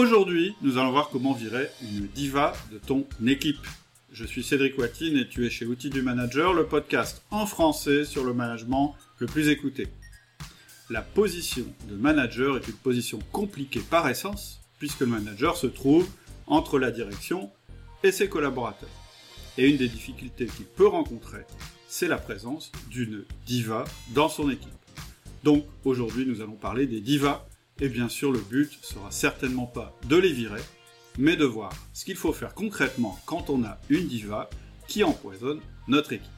Aujourd'hui, nous allons voir comment virer une diva de ton équipe. Je suis Cédric Watine et tu es chez Outils du Manager, le podcast en français sur le management le plus écouté. La position de manager est une position compliquée par essence, puisque le manager se trouve entre la direction et ses collaborateurs. Et une des difficultés qu'il peut rencontrer, c'est la présence d'une diva dans son équipe. Donc aujourd'hui, nous allons parler des divas et bien sûr, le but sera certainement pas de les virer, mais de voir ce qu'il faut faire concrètement quand on a une diva qui empoisonne notre équipe.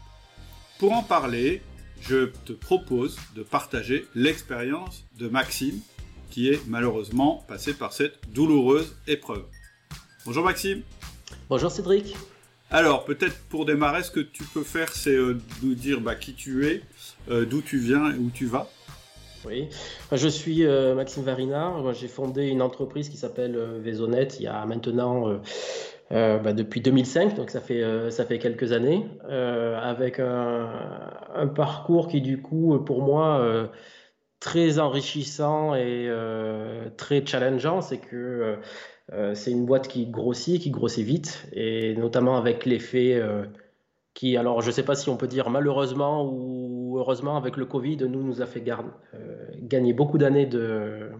Pour en parler, je te propose de partager l'expérience de Maxime, qui est malheureusement passé par cette douloureuse épreuve. Bonjour Maxime. Bonjour Cédric. Alors, peut-être pour démarrer, ce que tu peux faire, c'est euh, nous dire bah, qui tu es, euh, d'où tu viens et où tu vas. Oui, je suis euh, Maxime Varinard. J'ai fondé une entreprise qui s'appelle euh, il y a maintenant euh, bah, depuis 2005, donc ça fait ça fait quelques années, avec un, un, parcours qui du coup pour moi très enrichissant et très challengeant. C'est que c'est une boîte qui grossit, qui grossit vite, et notamment avec l'effet qui, alors je ne sais pas si on peut dire malheureusement ou heureusement avec le Covid, nous nous a fait euh, gagner beaucoup d'années de,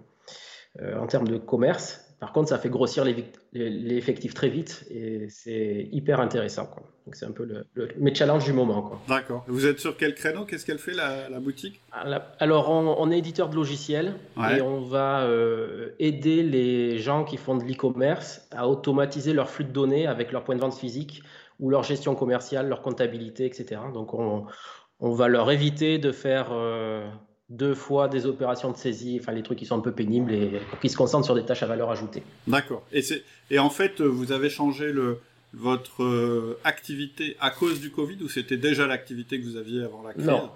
euh, en termes de commerce. Par contre, ça fait grossir l'effectif très vite et c'est hyper intéressant. Donc c'est un peu le, le, mes challenges du moment. D'accord. Vous êtes sur quel créneau? Qu'est-ce qu'elle fait la, boutique? Alors on, est éditeur de logiciels et on va euh, aider les gens qui font de l'e-commerce à automatiser leur flux de données avec leur point de vente physique ou leur gestion commerciale, leur comptabilité, etc. Donc on, va leur éviter de faire euh, deux fois des opérations de saisie, enfin les trucs qui sont un peu pénibles et qui se concentrent sur des tâches à valeur ajoutée. D'accord. Et, et en fait, vous avez changé le, votre euh, activité à cause du Covid ou c'était déjà l'activité que vous aviez avant la crise? Non.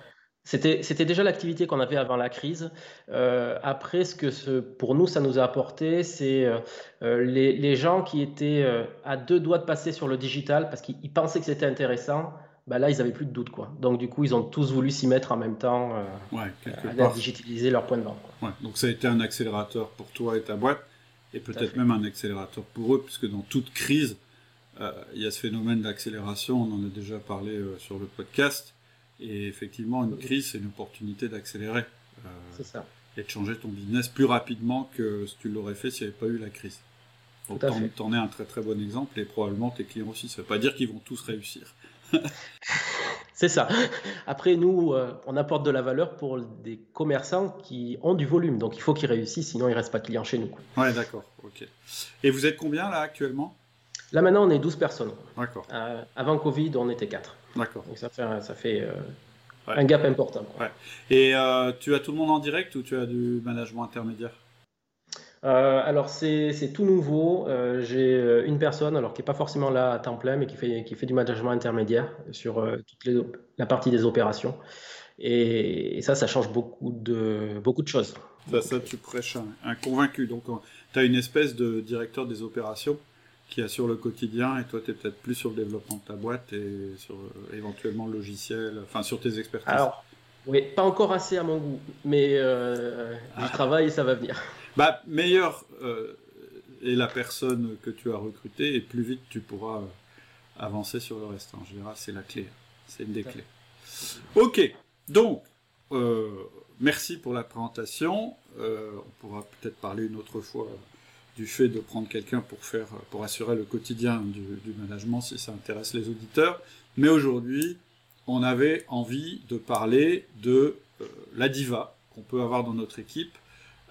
C'était déjà l'activité qu'on avait avant la crise. Euh, après, ce que ce, pour nous, ça nous a apporté, c'est euh, les, les, gens qui étaient à deux doigts de passer sur le digital parce qu'ils pensaient que c'était intéressant. Bah là, ils n'avaient plus de doute. Quoi. Donc, du coup, ils ont tous voulu s'y mettre en même temps ouais, à digitaliser leur point de vente. Ouais, donc, ça a été un accélérateur pour toi et ta boîte, et peut-être même un accélérateur pour eux, puisque dans toute crise, il y a ce phénomène d'accélération. On en a déjà parlé sur le podcast. Et effectivement, une crise, c'est une opportunité d'accélérer. Euh, et de changer ton business plus rapidement que si tu l'aurais fait s'il n'y avait pas eu la crise. Donc, tu en es un très très bon exemple et probablement tes clients aussi. Ça ne veut pas dire qu'ils vont tous réussir. c'est ça. Après, nous, euh, on apporte de la valeur pour des commerçants qui ont du volume. Donc, il faut qu'ils réussissent, sinon, ils ne restent pas clients chez nous. Ouais, d'accord. Ok. Et vous êtes combien là actuellement? Là, maintenant, on est 12 personnes. D'accord. Euh, avant Covid, on était 4. D'accord. Donc ça fait, ça fait euh, un gap important. Ouais. Et tu as tout le monde en direct ou tu as du management intermédiaire? Euh, alors c'est tout nouveau. J'ai une personne alors qui n'est pas forcément là à temps plein, mais qui fait, qui fait du management intermédiaire sur toute les, la partie des opérations. Et, ça, ça change beaucoup de, beaucoup de choses. Ça, ça tu prêches un, un convaincu. Donc tu as une espèce de directeur des opérations qui assure le quotidien et toi tu es peut-être plus sur le développement de ta boîte et sur euh, éventuellement le logiciel, enfin sur tes expertises. Alors, oui, pas encore assez à mon goût, mais euh, ah. travail et ça va venir. Bah, meilleur euh, est la personne que tu as recrutée et plus vite tu pourras euh, avancer sur le reste. En général, c'est la clé, c'est une des clés. Ok, donc, merci pour la présentation. on pourra peut-être parler une autre fois du fait de prendre quelqu'un pour faire, pour assurer le quotidien du, management si ça intéresse les auditeurs. Mais aujourd'hui, on avait envie de parler de euh, la diva qu'on peut avoir dans notre équipe.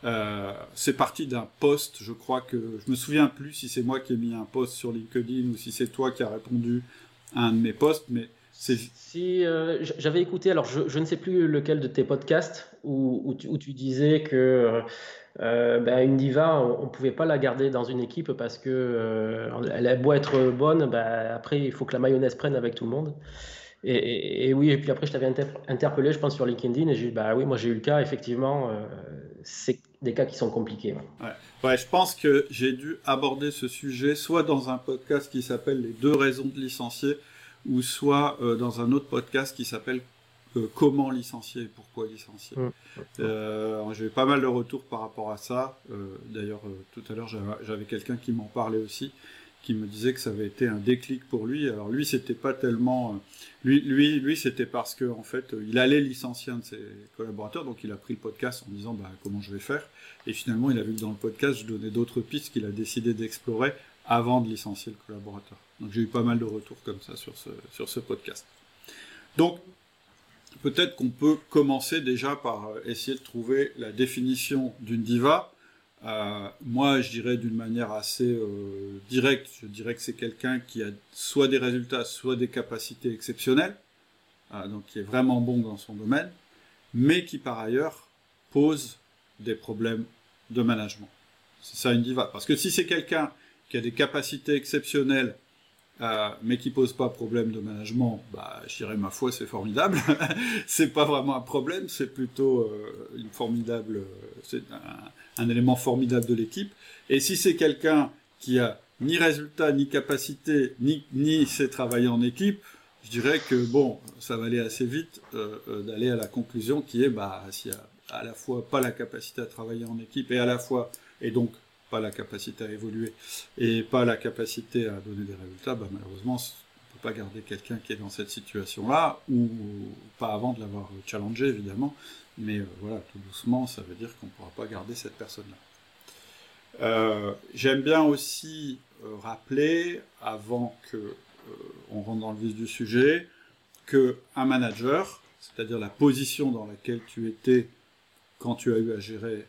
Euh, c'est parti d'un post, je crois que je me souviens plus si c'est moi qui ai mis un post sur LinkedIn ou si c'est toi qui as répondu à un de mes posts, mais. Si euh, j'avais écouté, alors je, ne sais plus lequel de tes podcasts où, tu, disais que euh, ben, une diva, on ne pouvait pas la garder dans une équipe parce que euh, elle a beau être bonne, ben, après il faut que la mayonnaise prenne avec tout le monde. Et, oui, et puis après je t'avais interpellé, je pense sur LinkedIn, et j'ai dit bah oui, moi j'ai eu le cas, effectivement, euh, c'est des cas qui sont compliqués. Ouais. ouais. je pense que j'ai dû aborder ce sujet soit dans un podcast qui s'appelle Les deux raisons de licencier, ou soit dans un autre podcast qui s'appelle comment licencier, pourquoi licencier. Mmh. J'ai eu pas mal de retours par rapport à ça. D'ailleurs, tout à l'heure, j'avais quelqu'un qui m'en parlait aussi qui me disait que ça avait été un déclic pour lui. Alors lui, c'était pas tellement, lui, lui, lui, c'était parce que en fait, il allait licencier un de ses collaborateurs, donc il a pris le podcast en disant bah, comment je vais faire? Et finalement, il a vu que dans le podcast, je donnais d'autres pistes qu'il a décidé d'explorer avant de licencier le collaborateur. Donc j'ai eu pas mal de retours comme ça sur ce, sur ce podcast. Donc peut-être qu'on peut commencer déjà par essayer de trouver la définition d'une diva euh, moi, je dirais d'une manière assez euh, directe, je dirais que c'est quelqu'un qui a soit des résultats, soit des capacités exceptionnelles, euh, donc qui est vraiment bon dans son domaine, mais qui par ailleurs pose des problèmes de management. C'est ça une diva. Parce que si c'est quelqu'un qui a des capacités exceptionnelles, mais qui pose pas problème de management, bah, je dirais ma foi, c'est formidable. c'est pas vraiment un problème, c'est plutôt une formidable, c'est un, un élément formidable de l'équipe. Et si c'est quelqu'un qui a ni résultat, ni capacité, ni, ni sait travailler en équipe, je dirais que bon, ça va aller assez vite euh, euh, d'aller à la conclusion qui est, bah, s'il y a à la fois pas la capacité à travailler en équipe et à la fois, et donc pas la capacité à évoluer et pas la capacité à donner des résultats, bah, malheureusement, on ne peut pas garder quelqu'un qui est dans cette situation-là, ou pas avant de l'avoir challengé, évidemment, mais euh, voilà, tout doucement, ça veut dire qu'on ne pourra pas garder cette personne-là. Euh, j'aime bien aussi euh, rappeler, avant que on rentre dans le vif du sujet, que un manager, c'est-à-dire la position dans laquelle tu étais quand tu as eu à gérer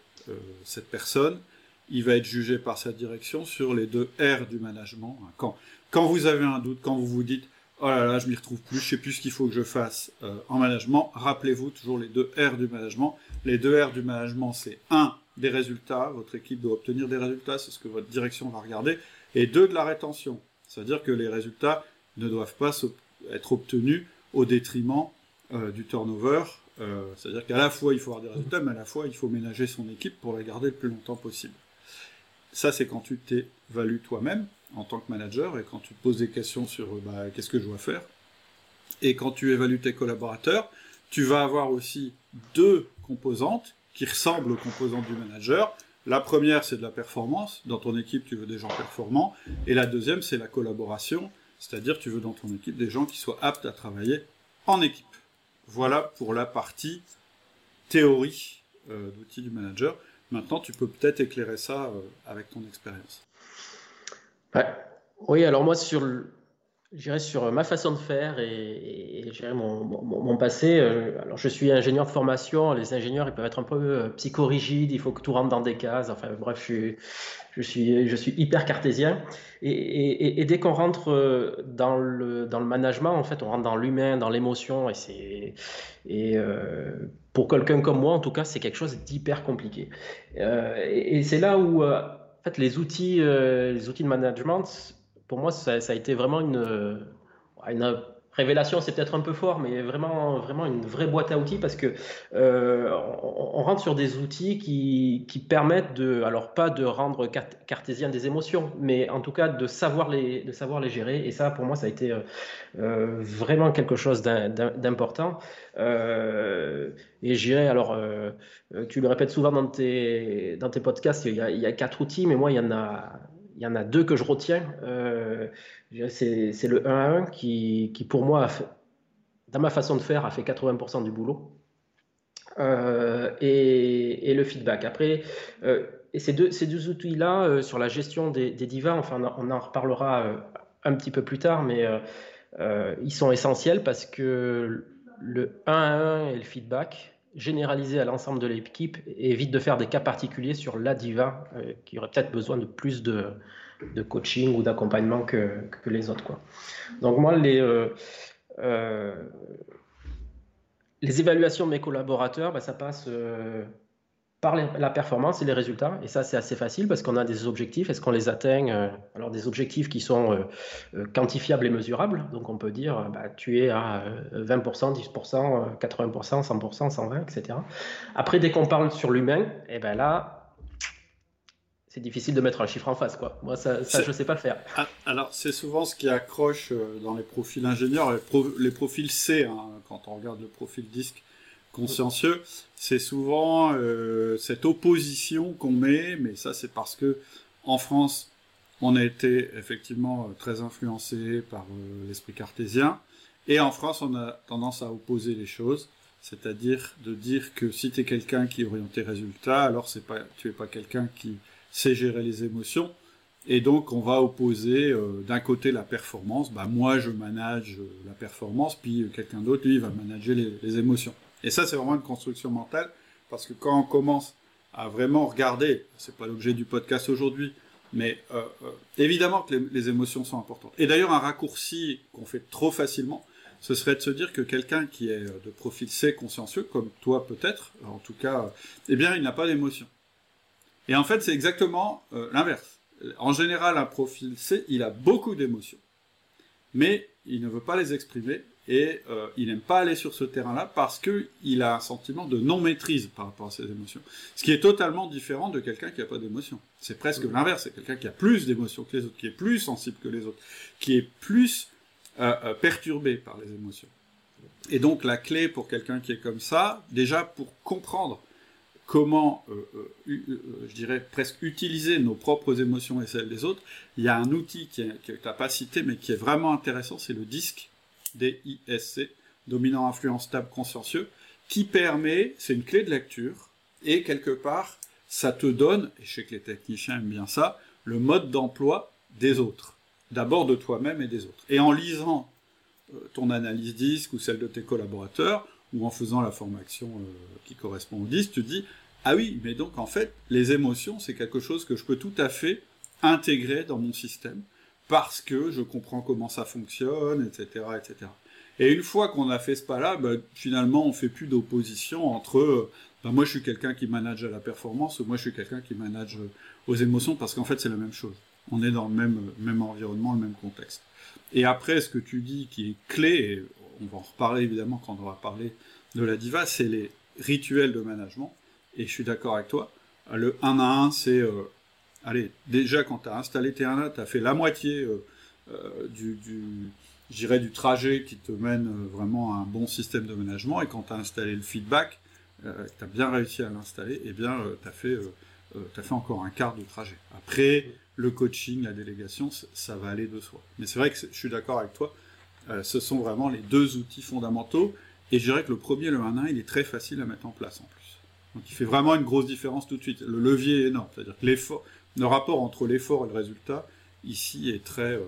cette personne, il va être jugé par sa direction sur les deux R du management. Quand, vous avez un doute, quand vous vous dites oh là là, je m'y retrouve plus, je sais plus ce qu'il faut que je fasse euh, en management. Rappelez-vous toujours les deux R du management. Les deux R du management, c'est un des résultats. Votre équipe doit obtenir des résultats, c'est ce que votre direction va regarder. Et deux de la rétention, c'est-à-dire que les résultats ne doivent pas être obtenus au détriment euh, du turnover. Euh, c'est-à-dire qu'à la fois il faut avoir des résultats, mais à la fois il faut ménager son équipe pour la garder le plus longtemps possible. Ça, c'est quand tu t'évalues toi-même en tant que manager et quand tu te poses des questions sur bah, qu'est-ce que je dois faire. Et quand tu évalues tes collaborateurs, tu vas avoir aussi deux composantes qui ressemblent aux composantes du manager. La première, c'est de la performance. Dans ton équipe, tu veux des gens performants. Et la deuxième, c'est la collaboration. C'est-à-dire, tu veux dans ton équipe des gens qui soient aptes à travailler en équipe. Voilà pour la partie théorie euh, d'outils du manager. Maintenant, tu peux peut-être éclairer ça euh, avec ton expérience. Oui, alors moi, sur, sur ma façon de faire et, mon, mon, passé, euh, alors je suis ingénieur de formation. Les ingénieurs, ils peuvent être un peu euh, psychorigides, il faut que tout rentre dans des cases. Enfin, bref, je suis, hyper cartésien. Et, dès qu'on rentre dans le, management, en fait, on rentre dans l'humain, dans l'émotion. Et, c'est, et pour quelqu'un comme moi, en tout cas, c'est quelque chose d'hyper compliqué. Euh, et, c'est là où, euh, en fait, les outils, euh, les outils de management, pour moi, ça, ça a été vraiment une, une révélation, c'est peut-être un peu fort, mais vraiment, vraiment une vraie boîte à outils parce que euh, on, rentre sur des outils qui, qui, permettent de, alors pas de rendre cartésien des émotions, mais en tout cas de savoir les, de savoir les gérer. Et ça, pour moi, ça a été euh, euh, vraiment quelque chose d'important. et j'irai, alors, tu le répètes souvent dans tes, dans tes podcasts, il y a quatre outils, mais moi, il y en a il y en a deux que je retiens. Euh, c'est le 1 à 1 qui, qui pour moi, dans ma façon de faire, a fait 80% du boulot. Euh, et, le feedback. Après, euh, et ces deux, ces deux outils-là, sur la gestion des, divas, enfin, on en reparlera un petit peu plus tard, mais ils sont essentiels parce que le 1 à 1 et le feedback, généralisé à l'ensemble de l'équipe et évite de faire des cas particuliers sur la diva euh, qui aurait peut-être besoin de plus de, coaching ou d'accompagnement que, que, les autres. Quoi. Donc moi, les, euh, euh, les évaluations de mes collaborateurs, bah, ça passe par la performance et les résultats. Et ça, c'est assez facile parce qu'on a des objectifs. Est-ce qu'on les atteint euh, Alors, des objectifs qui sont euh, euh, quantifiables et mesurables. Donc, on peut dire, bah, tu es à 20%, 10%, 80%, 100%, 120, etc. Après, dès qu'on parle sur l'humain, et eh ben là, c'est difficile de mettre un chiffre en face. Quoi. Moi, ça, je ne sais pas faire. Ah, alors, c'est souvent ce qui accroche dans les profils ingénieurs, les, profils C, hein, quand on regarde le profil disque consciencieux, c'est souvent euh, cette opposition qu'on met, mais ça c'est parce que en France, on a été effectivement très influencé par euh, l'esprit cartésien, et en France, on a tendance à opposer les choses, c'est-à-dire de dire que si tu es quelqu'un qui est orienté résultat, alors tu es pas quelqu'un qui sait gérer les émotions, et donc, on va opposer euh, d'un côté la performance. Bah, moi, je manage la performance, puis quelqu'un d'autre, lui, va manager les, émotions. Et ça, c'est vraiment une construction mentale, parce que quand on commence à vraiment regarder, c'est pas l'objet du podcast aujourd'hui, mais euh, euh, évidemment que les, émotions sont importantes. Et d'ailleurs, un raccourci qu'on fait trop facilement, ce serait de se dire que quelqu'un qui est de profil C consciencieux, comme toi peut-être, en tout cas, eh bien, il n'a pas d'émotions. Et en fait, c'est exactement l'inverse en général, un profil C, il a beaucoup d'émotions, mais il ne veut pas les exprimer et euh, il n'aime pas aller sur ce terrain-là parce qu'il a un sentiment de non-maîtrise par rapport à ses émotions. Ce qui est totalement différent de quelqu'un qui n'a pas d'émotions. C'est presque l'inverse, c'est quelqu'un qui a plus d'émotions que les autres, qui est plus sensible que les autres, qui est plus euh, euh, perturbé par les émotions. Et donc la clé pour quelqu'un qui est comme ça, déjà pour comprendre comment, euh, euh, euh, je dirais, presque utiliser nos propres émotions et celles des autres, il y a un outil qui que tu n'as pas cité, mais qui est vraiment intéressant, c'est le DISC, D-I-S-C, Dominant Influence Stable Consciencieux, qui permet, c'est une clé de lecture, et quelque part, ça te donne, et je sais que les techniciens aiment bien ça, le mode d'emploi des autres. D'abord de toi-même et des autres. Et en lisant ton analyse DISC ou celle de tes collaborateurs, ou en faisant la formation euh, qui correspond au 10, tu dis ah oui, mais donc en fait, les émotions, c'est quelque chose que je peux tout à fait intégrer dans mon système parce que je comprends comment ça fonctionne, etc., etc. Et une fois qu'on a fait ce pas-là, bah, finalement, on fait plus d'opposition entre bah, moi je suis quelqu'un qui manage à la performance ou moi je suis quelqu'un qui manage aux émotions parce qu'en fait c'est la même chose. On est dans le même, même environnement, le même contexte. Et après, ce que tu dis qui est clé, et on va en reparler évidemment quand on va parler de la diva, c'est les rituels de management. Et je suis d'accord avec toi. Le 1 à 1, c'est. Euh, allez, déjà quand tu as installé tes 1 à tu as fait la moitié euh, euh, du, du trajet qui te mène vraiment à un bon système de management. Et quand tu as installé le feedback, tu as bien réussi à l'installer, eh bien, tu as, fait, fait encore un quart du trajet. Après, le coaching, la délégation, ça va aller de soi. Mais c'est vrai que je suis d'accord avec toi euh, ce sont vraiment les deux outils fondamentaux. Et je dirais que le premier, le 1-1, il est très facile à mettre en place en plus. Donc il fait vraiment une grosse différence tout de suite. Le levier est énorme. C'est-à-dire que l'effort, le rapport entre l'effort et le résultat, ici, est très, euh,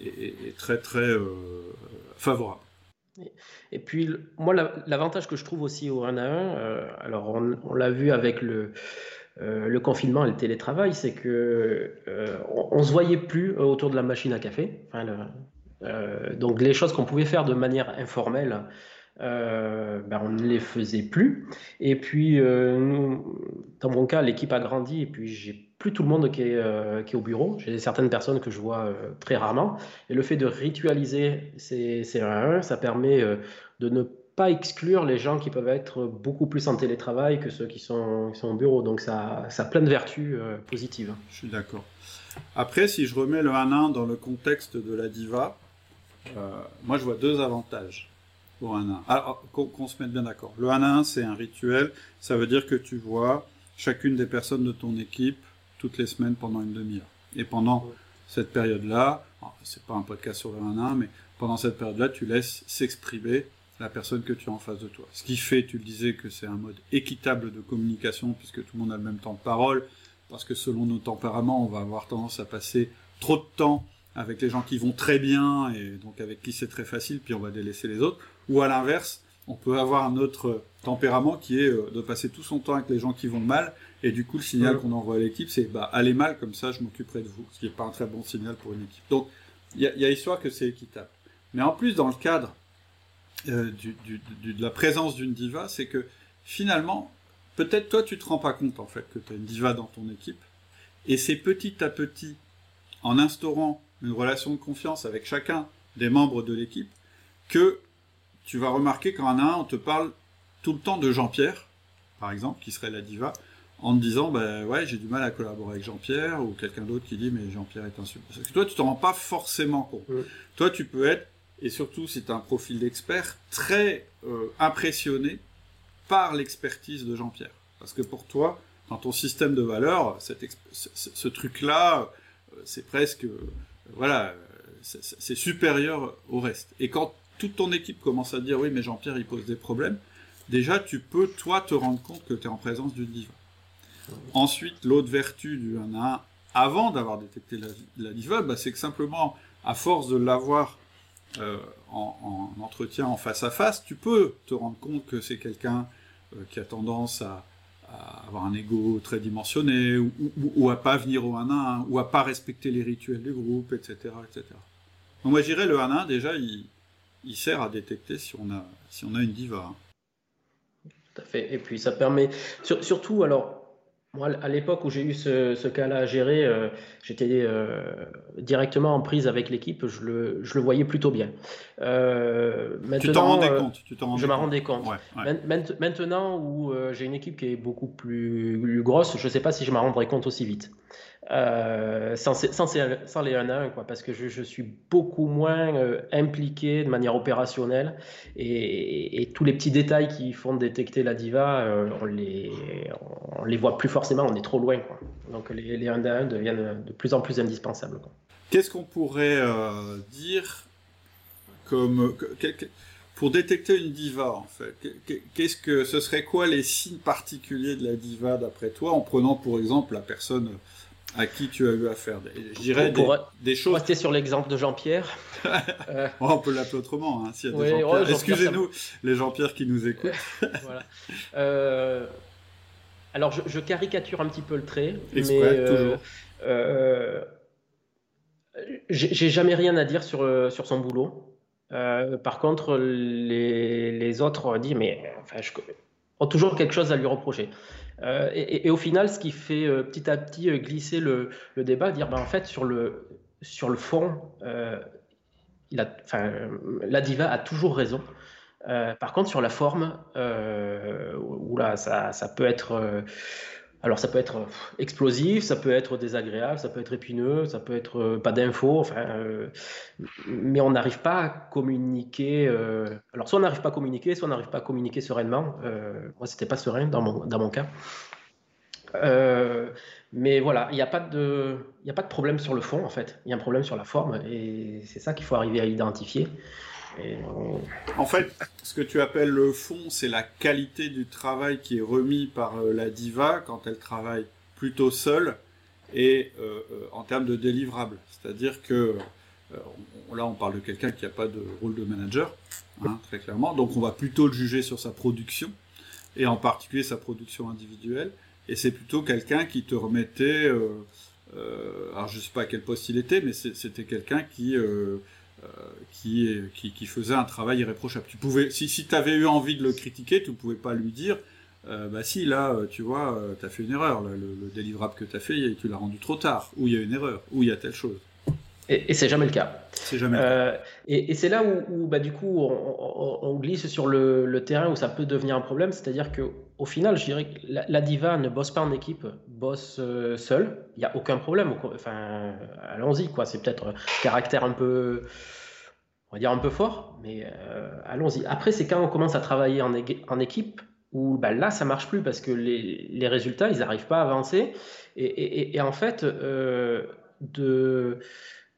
est, très, très euh, favorable. Et puis, moi, l'avantage que je trouve aussi au 1 à 1, alors on, l'a vu avec le, le confinement et le télétravail, c'est que on, se voyait plus autour de la machine à café. Euh, donc les choses qu'on pouvait faire de manière informelle, euh, ben, on ne les faisait plus. Et puis, euh, dans mon cas, l'équipe a grandi et puis j'ai plus tout le monde qui est, est au bureau. J'ai certaines personnes que je vois très rarement. Et le fait de ritualiser ces, ces 1 ça permet de ne pas exclure les gens qui peuvent être beaucoup plus en télétravail que ceux qui sont, au bureau. Donc ça, ça a plein de vertus positives. Je suis d'accord. Après, si je remets le 1-1 dans le contexte de la diva, euh, moi, je vois deux avantages pour un 1. Alors, qu'on se mette bien d'accord. Le 1 1, c'est un rituel. Ça veut dire que tu vois chacune des personnes de ton équipe toutes les semaines pendant une demi-heure. Et pendant cette période-là, c'est pas un podcast sur le 1 1, mais pendant cette période-là, tu laisses s'exprimer la personne que tu as en face de toi. Ce qui fait, tu le disais, que c'est un mode équitable de communication, puisque tout le monde a le même temps de parole, parce que selon nos tempéraments, on va avoir tendance à passer trop de temps avec les gens qui vont très bien et donc avec qui c'est très facile, puis on va délaisser les autres. Ou à l'inverse, on peut avoir un autre tempérament qui est euh, de passer tout son temps avec les gens qui vont mal, et du coup le signal qu'on envoie à l'équipe, c'est bah allez mal comme ça, je m'occuperai de vous, ce qui n'est pas un très bon signal pour une équipe. Donc il y, a histoire que c'est équitable. Mais en plus dans le cadre euh, de la présence d'une diva, c'est que finalement, peut-être toi tu te rends pas compte en fait que tu as une diva dans ton équipe, et c'est petit à petit, en instaurant une relation de confiance avec chacun des membres de l'équipe, que tu vas remarquer qu'en un, on te parle tout le temps de Jean-Pierre, par exemple, qui serait la diva, en te disant, ben ouais, j'ai du mal à collaborer avec Jean-Pierre, ou quelqu'un d'autre qui dit, mais Jean-Pierre est un super. Parce que toi, tu t'en rends pas forcément compte. Toi, tu peux être et surtout si tu as un profil d'expert, très euh, impressionné par l'expertise de Jean-Pierre. Parce que pour toi, dans ton système de valeurs, ce, truc-là, euh, c'est presque, euh, voilà, c'est supérieur au reste. Et quand toute ton équipe commence à dire oui, mais Jean-Pierre, il pose des problèmes, déjà, tu peux, toi, te rendre compte que tu es en présence d'une diva. Ensuite, l'autre vertu du 1 à 1, avant d'avoir détecté la, diva, bah, c'est que simplement, à force de l'avoir euh, en, entretien en face à face, tu peux te rendre compte que c'est quelqu'un euh, qui a tendance à, avoir un ego très dimensionné, ou, à pas venir au 1 1, ou à pas respecter les rituels du groupe, etc. etc. Donc moi je dirais le 1 1, déjà, il, sert à détecter si on a, si on a une diva. Hein. Tout à fait. Et puis ça permet, surtout, alors moi, à l'époque où j'ai eu ce, cas-là à gérer, euh, j'étais euh, directement en prise avec l'équipe, je le, je le, voyais plutôt bien. Euh, tu t'en rendais compte Je m'en rendais compte. Maintenant où j'ai une équipe qui est beaucoup plus grosse, je ne sais pas si je m'en rendrai compte aussi vite. Euh, sans, les 1 à 1, quoi, parce que je, suis beaucoup moins euh, impliqué de manière opérationnelle et, tous les petits détails qui font détecter la diva, euh, on, les, les voit plus forcément, on est trop loin. Donc les, les 1 à 1 deviennent de plus en plus indispensables. Qu'est-ce qu'on pourrait dire pour détecter une diva, en fait, qu'est-ce que ce serait quoi les signes particuliers de la diva d'après toi, en prenant pour exemple la personne à qui tu as eu affaire? Je dirais des, des, choses. Rester sur l'exemple de Jean-Pierre. Euh, on peut l'appeler autrement, hein, s'il y a des Jean Excusez-nous, les Jean-Pierre qui nous écoutent. voilà. Euh, alors, je, caricature un petit peu le trait, Exprès, mais euh, euh j'ai jamais rien à dire sur, sur son boulot. par contre, les, les autres disent, mais enfin, je, ont toujours quelque chose à lui reprocher. Euh, et, au final, ce qui fait euh, petit à petit euh, glisser le, débat, dire ben, en fait, sur le, sur le fond, la diva a toujours raison. par contre, sur la forme, où là, ça, ça peut être alors ça peut être euh, explosif, ça peut être désagréable, ça peut être épineux, ça peut être euh, pas d'infos, enfin, euh, mais on n'arrive pas à communiquer. alors soit on n'arrive pas à communiquer, soit on n'arrive pas à communiquer sereinement. moi, c'était pas serein dans mon, dans mon cas. mais voilà, il n'y a, de, a pas de problème sur le fond en fait, il y a un problème sur la forme et c'est ça qu'il faut arriver à identifier. En fait, ce que tu appelles le fond, c'est la qualité du travail qui est remis par euh, la diva quand elle travaille plutôt seule et euh, euh, en termes de délivrable. C'est-à-dire que là, on parle de quelqu'un qui n'a pas de rôle de manager, hein, très clairement. Donc, on va plutôt le juger sur sa production et en particulier sa production individuelle. Et c'est plutôt quelqu'un qui te remettait, alors je ne sais pas à quel poste il était, mais c'était quelqu'un qui euh, qui, qui, faisait un travail irréprochable. Tu pouvais, si, si tu avais eu envie de le critiquer, tu ne pouvais pas lui dire euh, bah si, là, euh, tu vois, tu as fait une erreur, le, délivrable que tu as fait, tu l'as rendu trop tard, ou il y a une erreur, ou il y a telle chose. Et, c'est jamais le cas. C'est jamais cas. Et, c'est là où, bah, du coup, on, glisse sur le, terrain où ça peut devenir un problème, c'est-à-dire que au final, je dirais que la, diva ne bosse pas en équipe, bosse seule. Il n'y a aucun problème. Enfin, allons-y, quoi. C'est peut-être un caractère un peu on va dire un peu fort, mais euh, allons-y. Après, c'est quand on commence à travailler en, équipe où bah, là, ça marche plus parce que les, résultats, ils n'arrivent pas à avancer. Et, en fait, euh, de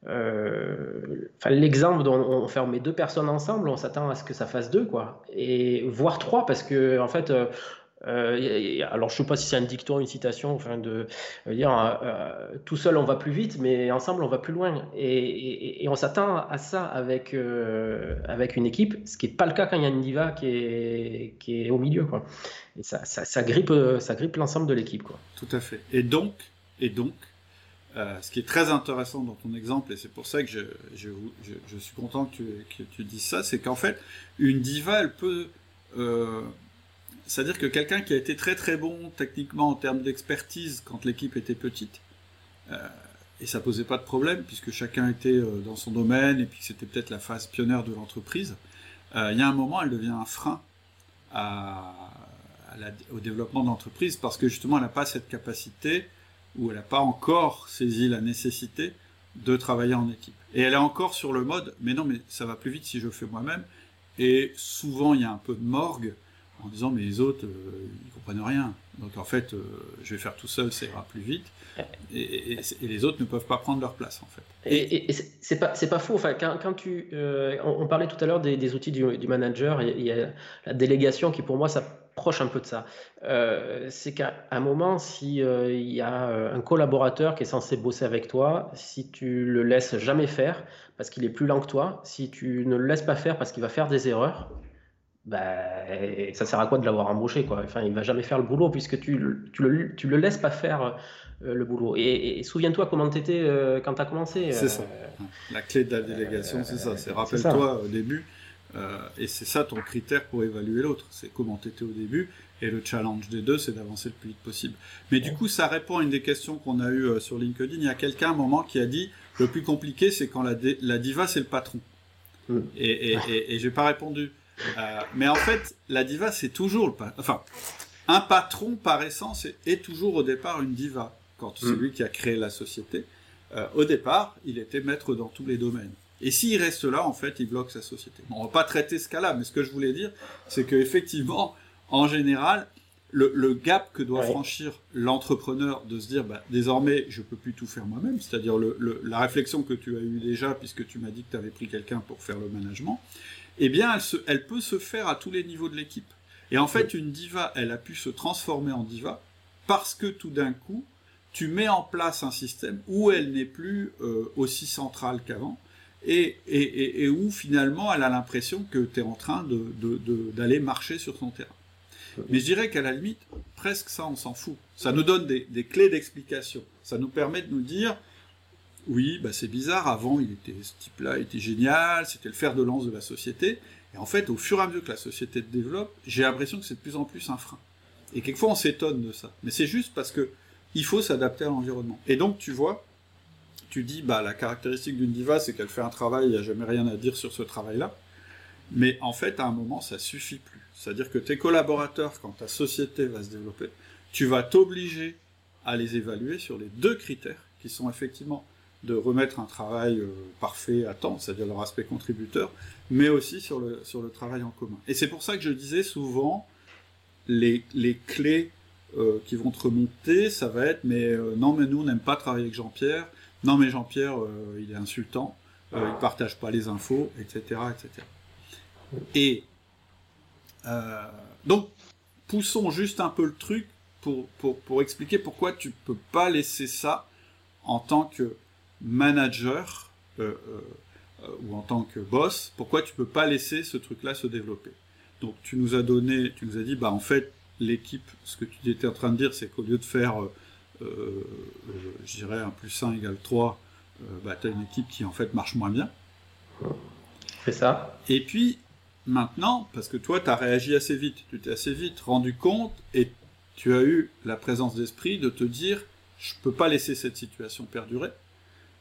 euh, l'exemple dont on fait deux personnes ensemble, on s'attend à ce que ça fasse deux, quoi, et voire trois, parce que en fait, euh, alors, je sais pas si c'est un dicton, une citation, enfin, de euh, dire euh, tout seul on va plus vite, mais ensemble on va plus loin. Et, on s'attend à ça avec, avec une équipe, ce qui n'est pas le cas quand il y a une diva qui est, qui est au milieu. Quoi. Et ça, ça, grippe, ça grippe l'ensemble de l'équipe. Quoi. Tout à fait. Et donc, et donc ce qui est très intéressant dans ton exemple, et c'est pour ça que je, suis content que tu, que dises ça, c'est qu'en fait, une diva, elle peut c'est-à-dire que quelqu'un qui a été très très bon techniquement en termes d'expertise quand l'équipe était petite, euh, et ça posait pas de problème puisque chacun était euh, dans son domaine et puis c'était peut-être la phase pionnière de l'entreprise, euh, il y a un moment elle devient un frein au développement de l'entreprise parce que justement elle n'a pas cette capacité ou elle n'a pas encore saisi la nécessité de travailler en équipe. Et elle est encore sur le mode, mais non, mais ça va plus vite si je fais moi-même. Et souvent, il y a un peu de morgue en disant, mais les autres, euh, ils comprennent rien. Donc en fait, euh, je vais faire tout seul, ça ira plus vite. Et, les autres ne peuvent pas prendre leur place, en fait. Et, c'est pas, pas faux. Enfin, quand, tu, euh, on, parlait tout à l'heure des, outils du, du manager, il y a la délégation qui, pour moi, ça proche un peu de ça. Euh, c'est qu'à un moment, si euh, y a euh, un collaborateur qui est censé bosser avec toi, si tu le laisses jamais faire parce qu'il est plus lent que toi, si tu ne le laisses pas faire parce qu'il va faire des erreurs, bah, ça sert à quoi de l'avoir embauché quoi? Enfin, il va jamais faire le boulot puisque tu, tu, le, tu le laisses pas faire le boulot. Et, souviens-toi comment tu étais quand tu as commencé. C'est ça. La clé de la délégation, c'est ça. C'est rappelle-toi au début euh, et c'est ça ton critère pour évaluer l'autre, c'est comment tu étais au début, et le challenge des deux, c'est d'avancer le plus vite possible. Mais du coup, ça répond à une des questions qu'on a eues euh, sur LinkedIn. Il y a quelqu'un à un moment qui a dit, le plus compliqué, c'est quand la, la diva, c'est le patron. Mm. Et, et, et, j'ai pas répondu. Euh, mais en fait, la diva, c'est toujours le patron. Enfin, un patron, par essence, est, toujours au départ une diva. Quand c'est mm. lui qui a créé la société, au départ, il était maître dans tous les domaines. Et s'il reste là, en fait, il bloque sa société. On on va pas traiter ce cas-là, mais ce que je voulais dire, c'est qu'effectivement, en général, le, gap que doit franchir l'entrepreneur de se dire, bah, désormais, je peux plus tout faire moi-même, c'est-à-dire la réflexion que tu as eue déjà, puisque tu m'as dit que tu avais pris quelqu'un pour faire le management, eh bien, elle, elle peut se faire à tous les niveaux de l'équipe. Et en fait, une diva, elle a pu se transformer en diva parce que tout d'un coup, tu mets en place un système où elle n'est plus euh, aussi centrale qu'avant, et, où finalement elle a l'impression que tu es en train d'aller marcher sur son terrain. Mais je dirais qu'à la limite, presque ça, on s'en fout. Ça nous donne des, des clés d'explication. Ça nous permet de nous dire, oui, bah c'est bizarre, avant, il était, ce type-là était génial, c'était le fer de lance de la société. Et en fait, au fur et à mesure que la société se développe, j'ai l'impression que c'est de plus en plus un frein. Et quelquefois, on s'étonne de ça. Mais c'est juste parce que il faut s'adapter à l'environnement. Et donc, tu vois, tu dis, bah, la caractéristique d'une diva, c'est qu'elle fait un travail, il n'y a jamais rien à dire sur ce travail-là. Mais en fait, à un moment, ça suffit plus. C'est-à-dire que tes collaborateurs, quand ta société va se développer, tu vas t'obliger à les évaluer sur les deux critères, qui sont effectivement de remettre un travail euh, parfait à temps, c'est-à-dire leur aspect contributeur, mais aussi sur le, sur le travail en commun. Et c'est pour ça que je disais souvent, les, les clés euh, qui vont te remonter, ça va être, mais euh, non, mais nous, on n'aime pas travailler avec Jean-Pierre, non mais Jean-Pierre, euh, il est insultant, il partage pas les infos, etc., etc. Et donc poussons juste un peu le truc pour, pour, pour expliquer pourquoi tu peux pas laisser ça en tant que manager ou en tant que boss, pourquoi tu peux pas laisser ce truc-là se développer? Donc tu nous as donné, tu nous as dit, bah en fait l'équipe, ce que tu étais en train de dire, c'est qu'au lieu de faire euh, euh, je dirais un plus 1 égale 3, euh, bah, tu as une équipe qui en fait marche moins bien. C'est ça. Et puis, maintenant, parce que toi, tu as réagi assez vite, tu t'es assez vite rendu compte et tu as eu la présence d'esprit de te dire, je peux pas laisser cette situation perdurer,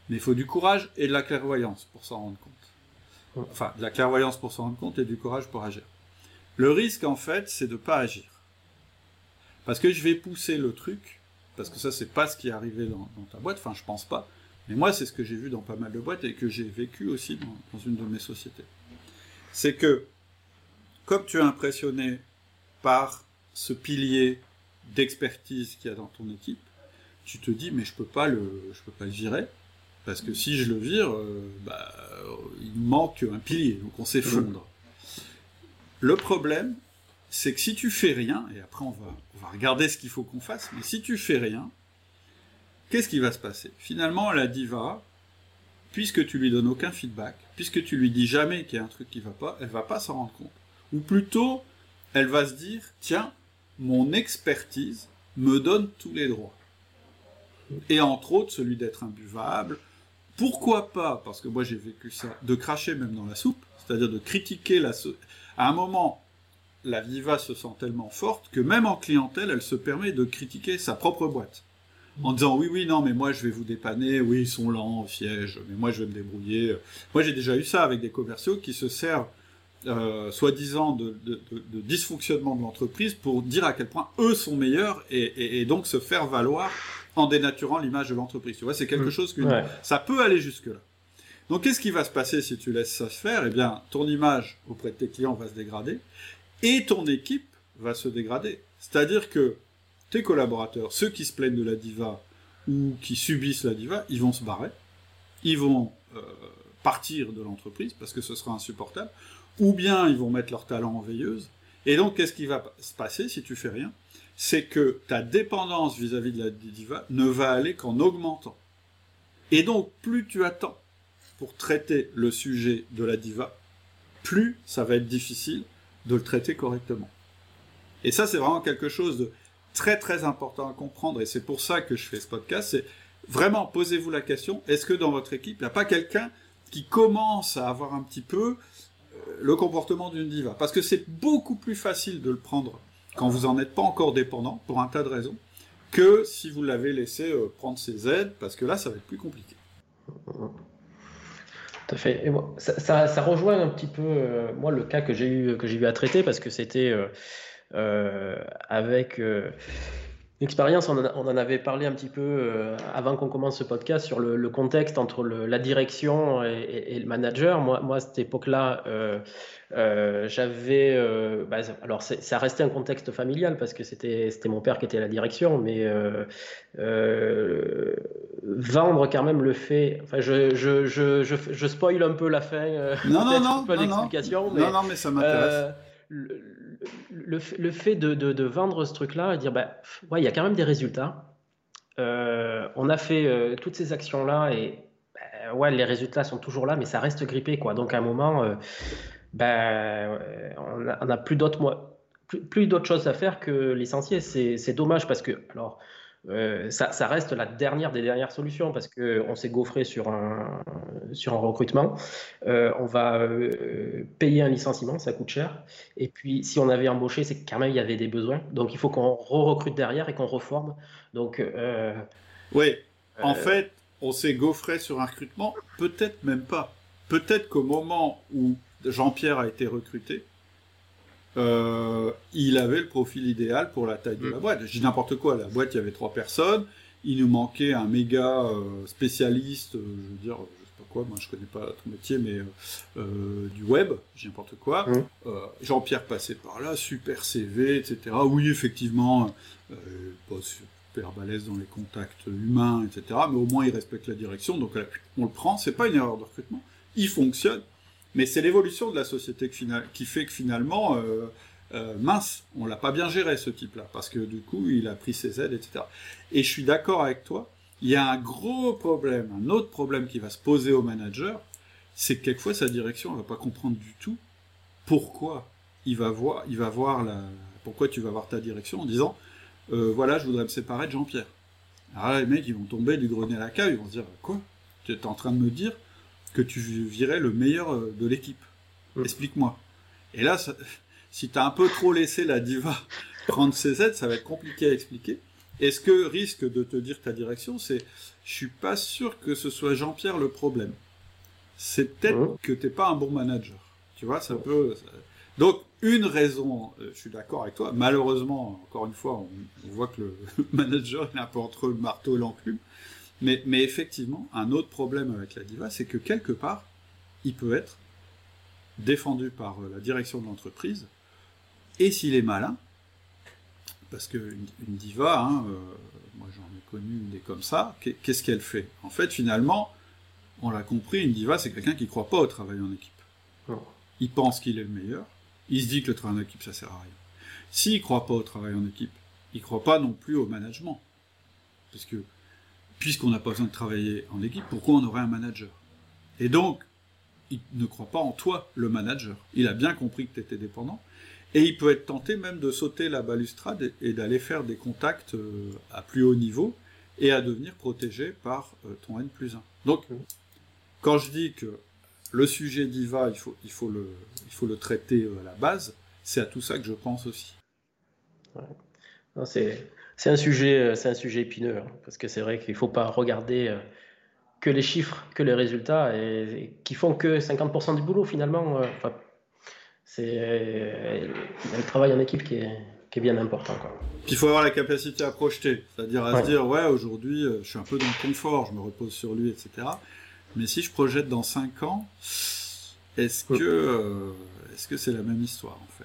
mais il faut du courage et de la clairvoyance pour s'en rendre compte. Enfin, de la clairvoyance pour s'en rendre compte et du courage pour agir. Le risque, en fait, c'est de pas agir. Parce que je vais pousser le truc parce que ça, c'est pas ce qui est arrivé dans, ta boîte, enfin, je pense pas. Mais moi, c'est ce que j'ai vu dans pas mal de boîtes et que j'ai vécu aussi dans, une de mes sociétés. C'est que, comme tu es impressionné par ce pilier d'expertise qu'il y a dans ton équipe, tu te dis, mais je peux pas le, je peux pas le virer, parce que si je le vire, euh, bah, il manque un pilier, donc on s'effondre. Le problème, c'est que si tu fais rien, et après on va, on va regarder ce qu'il faut qu'on fasse, mais si tu fais rien, qu'est-ce qui va se passer? Finalement, la diva, puisque tu lui donnes aucun feedback, puisque tu lui dis jamais qu'il y a un truc qui va pas, elle va pas s'en rendre compte. Ou plutôt, elle va se dire, tiens, mon expertise me donne tous les droits. Et entre autres, celui d'être imbuvable. Pourquoi pas, parce que moi j'ai vécu ça, de cracher même dans la soupe, c'est-à-dire de critiquer la... À un moment, la Viva se sent tellement forte que même en clientèle, elle se permet de critiquer sa propre boîte. En disant oui, oui, non, mais moi je vais vous dépanner, oui, ils sont lents au siège, mais moi je vais me débrouiller. Moi j'ai déjà eu ça avec des commerciaux qui se servent, euh, soi-disant, de, dysfonctionnement de l'entreprise pour dire à quel point eux sont meilleurs et, donc se faire valoir en dénaturant l'image de l'entreprise. Tu vois, c'est quelque mm. chose que ça peut aller jusque-là. Donc, qu'est-ce qui va se passer si tu laisses ça se faire? Eh bien, ton image auprès de tes clients va se dégrader et ton équipe va se dégrader. C'est-à-dire que tes collaborateurs, ceux qui se plaignent de la diva ou qui subissent la diva, ils vont se barrer, ils vont euh, partir de l'entreprise parce que ce sera insupportable, ou bien ils vont mettre leur talent en veilleuse. Et donc, qu'est-ce qui va se passer si tu fais rien? C'est que ta dépendance vis-à-vis de la diva ne va aller qu'en augmentant. Et donc, plus tu attends pour traiter le sujet de la diva, plus ça va être difficile de le traiter correctement. Et ça, c'est vraiment quelque chose de très très important à comprendre, et c'est pour ça que je fais ce podcast, c'est vraiment posez-vous la question, est-ce que dans votre équipe, il n'y a pas quelqu'un qui commence à avoir un petit peu euh, le comportement d'une diva? Parce que c'est beaucoup plus facile de le prendre quand vous n'en êtes pas encore dépendant, pour un tas de raisons, que si vous l'avez laissé euh, prendre ses aides, parce que là, ça va être plus compliqué. Tout à fait. ça, rejoint un petit peu, euh, moi, le cas que j'ai eu, que j'ai eu à traiter, parce que c'était euh, avec euh, L'expérience, on, en avait parlé un petit peu euh, avant qu'on commence ce podcast sur le, contexte entre la direction et, le manager. Moi, moi à cette époque-là, j'avais. Bah, alors, ça restait un contexte familial parce que c'était mon père qui était à la direction, mais vendre quand même le fait. Enfin, je, je, je, je, spoil un peu la fin. non, non, non. Un peu l'explication. Non, non, mais ça m'intéresse le, fait de, vendre ce truc-là et dire, bah, ouais, il y a quand même des résultats. Euh, on a fait euh, toutes ces actions-là et bah, ouais, les résultats sont toujours là, mais ça reste grippé. Quoi. Donc à un moment, euh, bah, on n'a plus d'autres plus, d'autres choses à faire que l'essentiel. C'est dommage parce que, alors, euh, ça, reste la dernière des dernières solutions parce qu'on s'est gaufré sur un, sur un recrutement. Euh, on va euh, payer un licenciement, ça coûte cher. Et puis, si on avait embauché, c'est quand même il y avait des besoins. Donc, il faut qu'on re-recrute derrière et qu'on reforme. Donc, oui, en fait, on s'est gaufré sur un recrutement, peut-être même pas. Peut-être qu'au moment où Jean-Pierre a été recruté, euh, il avait le profil idéal pour la taille de la mm. boîte. Dis n'importe quoi, la boîte, il y avait trois personnes, il nous manquait un méga euh, spécialiste, euh, je veux dire, je sais pas quoi, moi je connais pas ton métier, mais du web, dis n'importe quoi. Mm. Jean-Pierre passait par là, super CV, etc. Oui, effectivement, pas super balèze dans les contacts humains, etc. Mais au moins il respecte la direction, donc on le prend, c'est pas une erreur de recrutement, il fonctionne. Mais c'est l'évolution de la société qui fait que finalement, euh, euh, mince, on l'a pas bien géré ce type-là, parce que du coup, il a pris ses aides, etc. Et je suis d'accord avec toi, il y a un gros problème, un autre problème qui va se poser au manager, c'est que quelquefois sa direction ne va pas comprendre du tout pourquoi il va voir, la, pourquoi tu vas voir ta direction en disant, euh, voilà, je voudrais me séparer de Jean-Pierre. Alors là, les mecs, ils vont tomber du grenier à la cave, ils vont se dire, quoi? Tu es en train de me dire que tu virais le meilleur euh, de l'équipe. Mm. Explique-moi. Et là, si tu as un peu trop laissé la diva prendre ses aides, ça va être compliqué à expliquer. Et ce que risque de te dire ta direction, c'est je suis pas sûr que ce soit Jean-Pierre le problème. C'est peut-être mm. que t'es pas un bon manager. Tu vois, ça peut. Donc, une raison, euh, je suis d'accord avec toi, malheureusement, encore une fois, on, on voit que le manager est un peu entre le marteau et l'enclume. Mais, effectivement, un autre problème avec la diva, c'est que quelque part, il peut être défendu par euh, la direction de l'entreprise, et s'il est malin, parce qu'une une diva, hein, euh, moi j'en ai connu des comme ça, qu'est-ce qu'elle fait? En fait, finalement, on l'a compris, une diva, c'est quelqu'un qui ne croit pas au travail en équipe. Il pense qu'il est le meilleur, il se dit que le travail en équipe, ça sert à rien. S'il ne croit pas au travail en équipe, il ne croit pas non plus au management. Parce que puisqu'on n'a pas besoin de travailler en équipe, pourquoi on aurait un manager? Et donc, il ne croit pas en toi, le manager. Il a bien compris que tu étais dépendant. Et il peut être tenté même de sauter la balustrade et, d'aller faire des contacts euh, à plus haut niveau et à devenir protégé par euh, ton N plus 1. Donc, quand je dis que le sujet d'IVA, il faut, il, faut le, il faut le traiter euh, à la base, c'est à tout ça que je pense aussi. C'est c'est un sujet, euh, c'est un sujet épineux, hein, parce que c'est vrai qu'il ne faut pas regarder euh, que les chiffres, que les résultats, et, qui font que 50% du boulot finalement. Euh, c'est le travail en équipe qui est, qui est bien important. Quoi. Puis il faut avoir la capacité à projeter, c'est-à-dire à se dire, ouais, aujourd'hui, je suis un peu dans le confort, je me repose sur lui, etc. Mais si je projette dans 5 ans, est-ce que est-ce que c'est la même histoire en fait?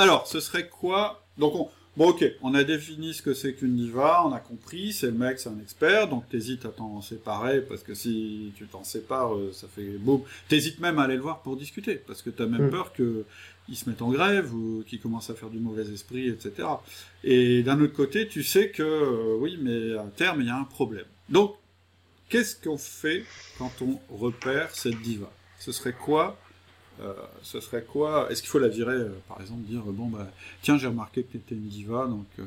Alors, ce serait quoi? Donc on, Bon, ok, on a défini ce que c'est qu'une diva, on a compris, c'est le mec, c'est un expert, donc t'hésites à t'en séparer, parce que si tu t'en sépares, euh, ça fait boum. T'hésites même à aller le voir pour discuter, parce que t'as même mm. peur qu'il se mette en grève, ou qu'il commence à faire du mauvais esprit, etc. Et d'un autre côté, tu sais que, euh, oui, mais à terme, il y a un problème. Donc, qu'est-ce qu'on fait quand on repère cette diva? Ce serait quoi euh, ce serait quoi? Est-ce qu'il faut la virer, euh, par exemple, dire bon bah tiens j'ai remarqué que tu étais une diva, donc euh,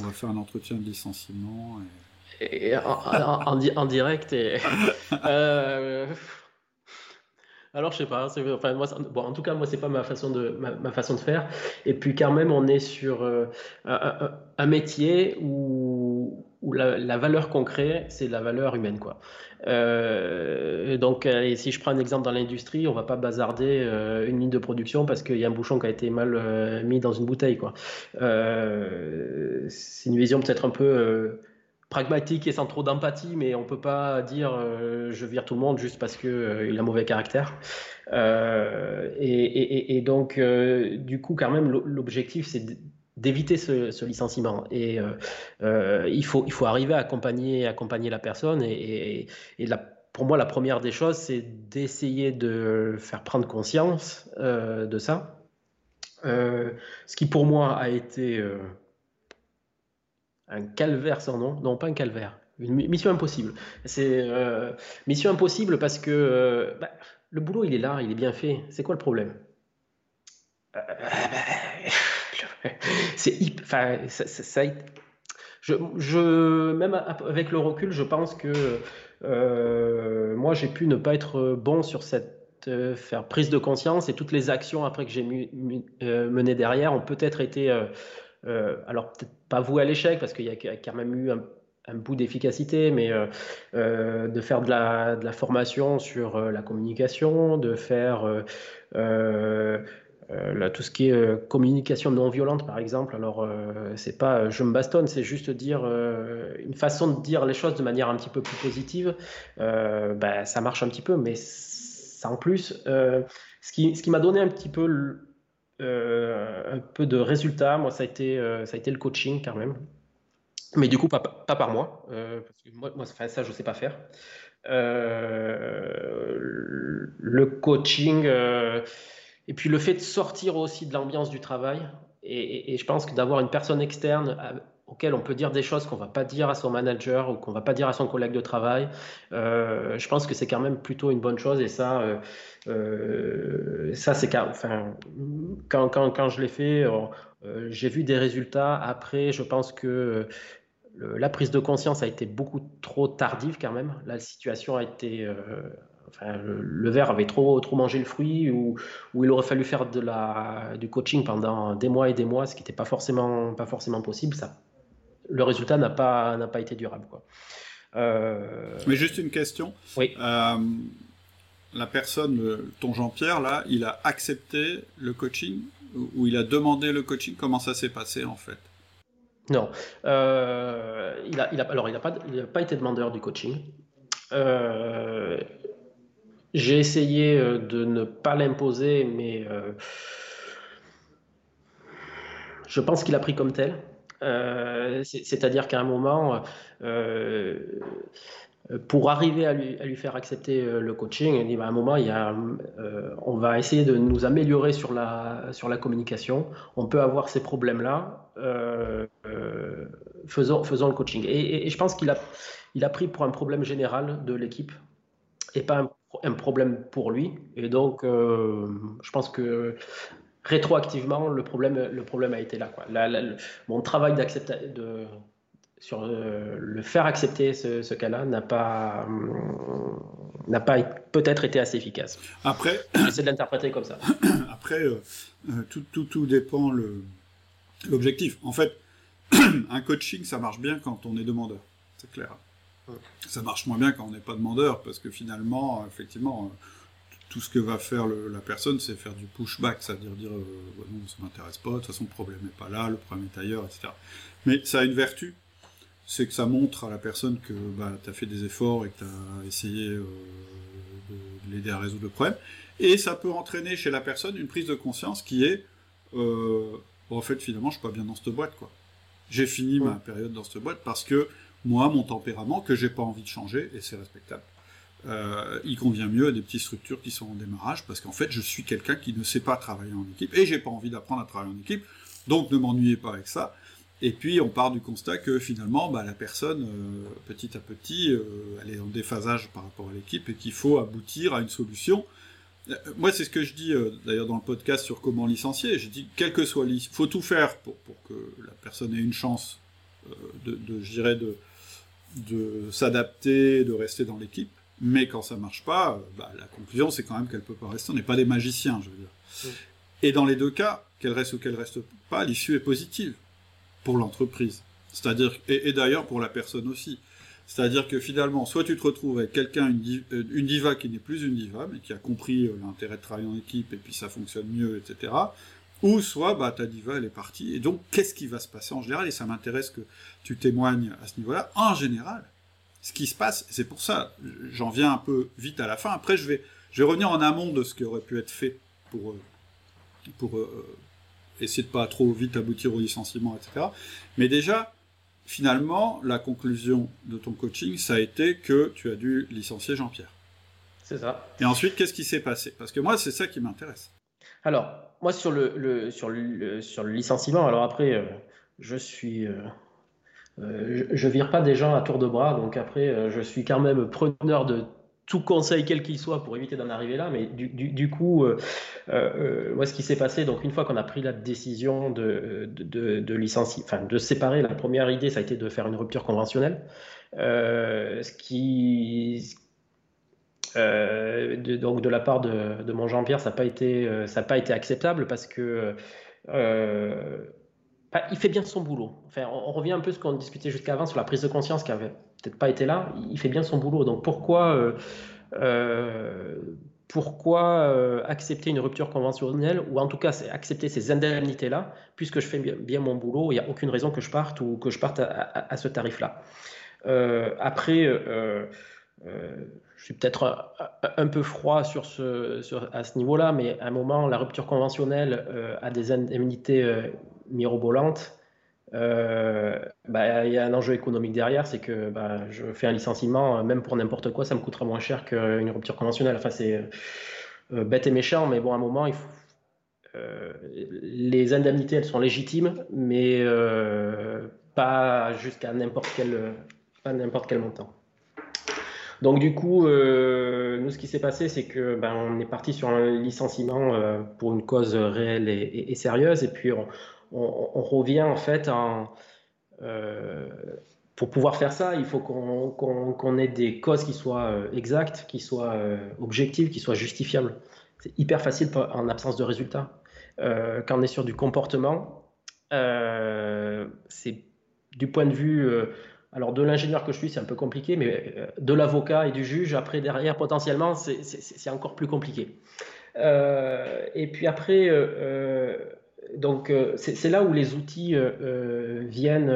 on va faire un entretien de licenciement. Et... en, direct et. Alors je sais pas, enfin, moi, bon, en tout cas moi c'est pas ma façon de ma, façon de faire. Et puis quand même on est sur un, métier où, où la, la, valeur qu'on crée c'est la valeur humaine quoi. Euh, donc, euh, si je prends un exemple dans l'industrie, on va pas bazarder euh, une ligne de production parce qu'il y a un bouchon qui a été mal mis dans une bouteille. C'est une vision peut-être un peu pragmatique et sans trop d'empathie, mais on peut pas dire je vire tout le monde juste parce qu'il il a mauvais caractère. Et, et, donc, du coup, quand même, l'objectif, c'est d'éviter ce, licenciement. Et euh, euh, il, faut, il faut arriver à accompagner, accompagner la personne. Et, pour moi, la première des choses, c'est d'essayer de faire prendre conscience euh, de ça. ce qui pour moi a été un calvaire sans nom. Non, pas un calvaire. Une mission impossible. C'est mission impossible parce que bah, le boulot, il est là, il est bien fait. C'est quoi le problème? c'est enfin, ça, je, je, même avec le recul, je pense que euh, moi j'ai pu ne pas être bon sur cette euh, faire prise de conscience et toutes les actions après que j'ai euh, menées derrière ont peut-être été, alors peut-être pas vouées à l'échec parce qu'il y a quand même eu un, bout d'efficacité, mais de faire de la, de la, formation sur la communication, de faire euh, tout ce qui est euh, communication non violente, par exemple, alors euh, c'est pas je me bastonne, c'est juste dire une façon de dire les choses de manière un petit peu plus positive. Ben, ça marche un petit peu, mais ça en plus, ce qui, ce qui m'a donné un petit peu un peu de résultats, moi, ça a été, ça a été le coaching quand même. Mais du coup, pas, pas par moi, parce que moi, moi, ça, je sais pas faire. le coaching et puis le fait de sortir aussi de l'ambiance du travail, et, je pense que d'avoir une personne externe auquel on peut dire des choses qu'on va pas dire à son manager ou qu'on va pas dire à son collègue de travail, euh, je pense que c'est quand même plutôt une bonne chose. Et ça, euh, euh, ça c'est enfin, quand, quand, quand je l'ai fait, j'ai vu des résultats. Après, je pense que la prise de conscience a été beaucoup trop tardive quand même. La situation a été le, verre avait trop, trop mangé le fruit ou, il aurait fallu faire de la, du coaching pendant des mois et des mois, ce qui n'était pas forcément, pas forcément possible. Ça, le résultat n'a pas, n'a pas été durable. Quoi. Euh, Mais juste une question. Oui. Euh, la personne, ton Jean-Pierre, là, il a accepté le coaching ou il a demandé le coaching? Comment ça s'est passé en fait? Non. Euh, il a, il a, alors, il n'a pas, pas été demandeur du coaching. Euh, j'ai essayé euh, de ne pas l'imposer, mais euh, je pense qu'il a pris comme tel. Euh, c'est-à-dire qu'à un moment, pour arriver à lui, faire accepter le coaching, il dit, bah, à un moment, on va essayer de nous améliorer sur la, communication. On peut avoir ces problèmes-là. faisons, le coaching. Et, je pense qu'il a, pris pour un problème général de l'équipe et pas un un problème pour lui. Et donc, euh, je pense que rétroactivement, le problème, le problème a été là. Quoi. mon travail de, sur euh, le faire accepter ce, cas-là n'a pas, n'a pas peut-être été assez efficace. Après, j'essaie de l'interpréter comme ça. Après, euh, tout, tout, tout, dépend le, l'objectif. En fait, un coaching, ça marche bien quand on est demandeur, c'est clair. Ça marche moins bien quand on n'est pas demandeur, parce que finalement, effectivement, tout ce que va faire la personne, c'est faire du pushback, c'est-à-dire dire, euh, non, ça m'intéresse pas, de toute façon le problème n'est pas là, le problème est ailleurs, etc. Mais ça a une vertu, c'est que ça montre à la personne que bah, tu as fait des efforts et que tu as essayé euh, de, l'aider à résoudre le problème. Et ça peut entraîner chez la personne une prise de conscience qui est, euh, en fait, finalement, je suis pas bien dans cette boîte, quoi. J'ai fini ma période dans cette boîte parce que moi, mon tempérament, que j'ai pas envie de changer, et c'est respectable, euh, il convient mieux à des petites structures qui sont en démarrage, parce qu'en fait, je suis quelqu'un qui ne sait pas travailler en équipe, et j'ai pas envie d'apprendre à travailler en équipe, donc ne m'ennuyez pas avec ça. Et puis, on part du constat que finalement, bah, la personne, euh, petit à petit, euh, elle est en déphasage par rapport à l'équipe, et qu'il faut aboutir à une solution. Moi, c'est ce que je dis d'ailleurs dans le podcast sur comment licencier. Je dis, quel que soit il faut tout faire pour, pour, que la personne ait une chance de je dirais, de, de s'adapter, de rester dans l'équipe. Mais quand ça marche pas, euh, bah, la conclusion, c'est quand même qu'elle peut pas rester. On n'est pas des magiciens, je veux dire. Et dans les deux cas, qu'elle reste ou qu'elle reste pas, l'issue est positive pour l'entreprise. C'est-à-dire, et, d'ailleurs pour la personne aussi. C'est-à-dire que finalement, soit tu te retrouves avec quelqu'un, une, euh, une, diva qui n'est plus une diva, mais qui a compris euh, l'intérêt de travailler en équipe et puis ça fonctionne mieux, etc. Ou soit, bah, ta diva, elle est partie. Et donc, qu'est-ce qui va se passer en général? Et ça m'intéresse que tu témoignes à ce niveau-là. En général, ce qui se passe, c'est pour ça, j'en viens un peu vite à la fin. Après, je vais, je vais revenir en amont de ce qui aurait pu être fait pour, euh, pour euh, essayer de pas trop vite aboutir au licenciement, etc. Mais déjà, finalement, la conclusion de ton coaching, ça a été que tu as dû licencier Jean-Pierre. C'est ça. Et ensuite, qu'est-ce qui s'est passé? Parce que moi, c'est ça qui m'intéresse. Alors, moi, sur le, sur le, sur le licenciement, alors après, euh, je suis. Euh, je, ne vire pas des gens à tour de bras, donc après, euh, je suis quand même preneur de tout conseil quel qu'il soit pour éviter d'en arriver là. Mais du, coup, euh, moi, ce qui s'est passé, donc une fois qu'on a pris la décision de, de, licencier, enfin de séparer, la première idée, ça a été de faire une rupture conventionnelle. ce qui, donc de la part de, mon Jean-Pierre, ça n'a pas été, ça pas été acceptable parce que il fait bien son boulot. Enfin, on, revient un peu à ce qu'on discutait jusqu'avant sur la prise de conscience qui avait peut-être pas été là. Il fait bien son boulot. Donc pourquoi, euh, euh, euh, accepter une rupture conventionnelle ou en tout cas accepter ces indemnités-là, puisque je fais bien, mon boulot, il n'y a aucune raison que je parte ou que je parte à, ce tarif-là. après, je suis peut-être un, peu froid sur ce, à ce niveau-là, mais à un moment, la rupture conventionnelle a des indemnités mirobolante, euh, bah, il y a un enjeu économique derrière, c'est que bah, je fais un licenciement, euh, même pour n'importe quoi, ça me coûtera moins cher qu'une rupture conventionnelle. Enfin, c'est euh, bête et méchant, mais bon, à un moment, les indemnités, elles sont légitimes, mais pas jusqu'à n'importe quel montant. Donc du coup, nous, ce qui s'est passé, c'est que ben, on est parti sur un licenciement pour une cause réelle et, sérieuse, et puis on, revient en fait en, euh, pour pouvoir faire ça, il faut qu'on ait des causes qui soient euh, exactes, qui soient euh, objectives, qui soient justifiables. C'est hyper facile en absence de résultats. quand on est sur du comportement, c'est du point de vue, alors de l'ingénieur que je suis, c'est un peu compliqué, mais de l'avocat et du juge, après derrière potentiellement, c'est encore plus compliqué. et puis après, donc euh, c'est là où les outils euh, euh, viennent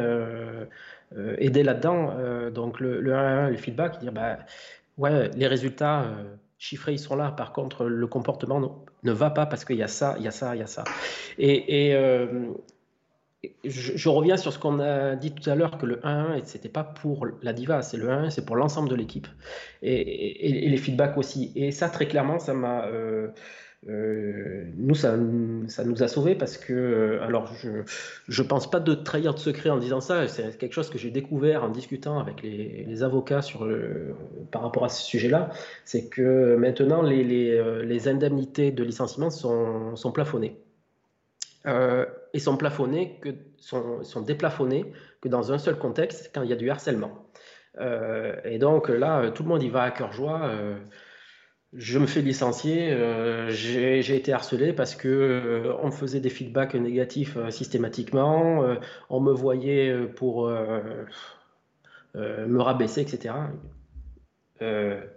aider là-dedans. donc le, le 1 le feedback, dire bah, ouais, les résultats chiffrés, ils sont là. Par contre, le comportement ne, va pas parce qu'il y a ça, il y a ça, il y a ça. Et, je, reviens sur ce qu'on a dit tout à l'heure, que le 1-1, ce n'était pas pour la diva, c'est le 1 c'est pour l'ensemble de l'équipe. Et, les feedbacks aussi. Et ça, très clairement, ça m'a... Euh, nous, ça, nous a sauvés parce que, euh, alors, je ne pense pas de trahir de secret en disant ça, c'est quelque chose que j'ai découvert en discutant avec les, avocats sur par rapport à ce sujet-là, c'est que maintenant, les, euh, indemnités de licenciement sont plafonnées. Et sont plafonnées, que, dans un seul contexte, quand il y a du harcèlement. et donc là, tout le monde y va à cœur joie je me fais licencier, euh, j'ai été harcelé parce que euh, on me faisait des feedbacks négatifs euh, systématiquement, on me voyait pour me rabaisser, etc.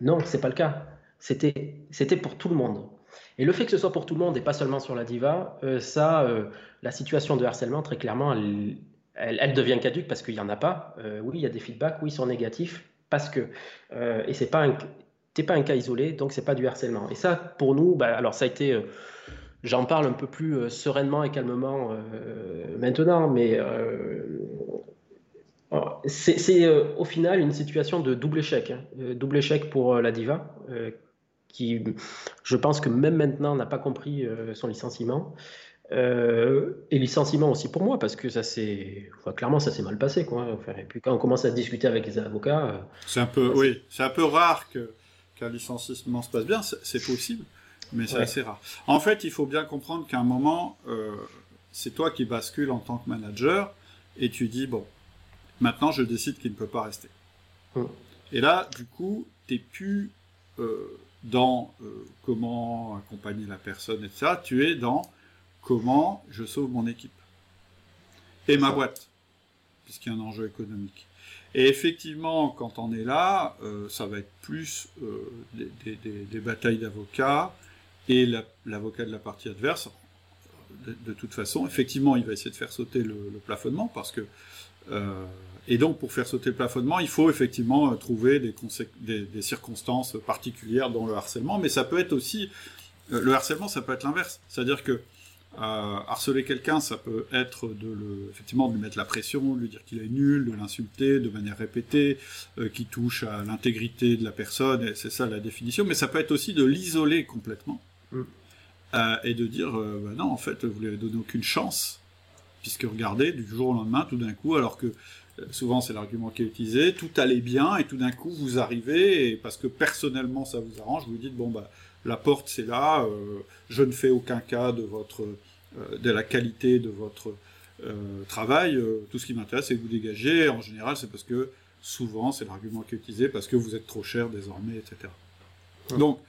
non, c'est pas le cas. C'était pour tout le monde. Et le fait que ce soit pour tout le monde et pas seulement sur la diva, euh, ça, euh, la situation de harcèlement, très clairement, elle, devient caduque parce qu'il n'y en a pas. Euh, oui, il y a des feedbacks, oui, ils sont négatifs parce que. et c'est pas pas un cas isolé, donc c'est pas du harcèlement. Et ça, pour nous, bah, alors ça a été. J'en parle un peu plus sereinement et calmement maintenant, mais c'est au final une situation de double échec. Hein. double échec pour la diva, qui, je pense que même maintenant, n'a pas compris euh, son licenciement. Euh, et licenciement aussi pour moi, parce que ça s'est. clairement, ça s'est mal passé. Quoi. et puis quand on commence à discuter avec les avocats. Euh, c'est un peu, oui, c'est un peu rare que, qu'un licenciement se passe bien. C'est, possible, mais c'est assez rare. En fait, il faut bien comprendre qu'à un moment, c'est toi qui bascules en tant que manager et tu dis bon, maintenant je décide qu'il ne peut pas rester. Hum. Et là, du coup, t'es plus dans euh, comment accompagner la personne, etc. Tu es dans comment je sauve mon équipe et ma boîte, puisqu'il y a un enjeu économique. Et effectivement, quand on est là, euh, ça va être plus euh, des, batailles d'avocats et l'avocat de la partie adverse. De, toute façon, effectivement, il va essayer de faire sauter le, le plafonnement parce que et donc, pour faire sauter le plafonnement, il faut effectivement euh, trouver des, des, circonstances particulières dans le harcèlement, mais ça peut être aussi euh, le harcèlement, ça peut être l'inverse, c'est-à-dire que euh, harceler quelqu'un, ça peut être de le, effectivement de lui mettre la pression, de lui dire qu'il est nul, de l'insulter de manière répétée, qui touche à l'intégrité de la personne, et c'est ça la définition. Mais ça peut être aussi de l'isoler complètement mm. et de dire bah non, en fait, vous lui avez donné aucune chance, puisque regardez, du jour au lendemain, tout d'un coup, alors que souvent c'est l'argument qui est utilisé, tout allait bien et tout d'un coup vous arrivez, et parce que personnellement ça vous arrange, vous dites bon bah la porte c'est là, euh, je ne fais aucun cas de votre euh, de la qualité de votre euh, travail, tout ce qui m'intéresse c'est que vous dégagez, en général c'est parce que souvent c'est l'argument qui est utilisé parce que vous êtes trop cher désormais, etc. Donc,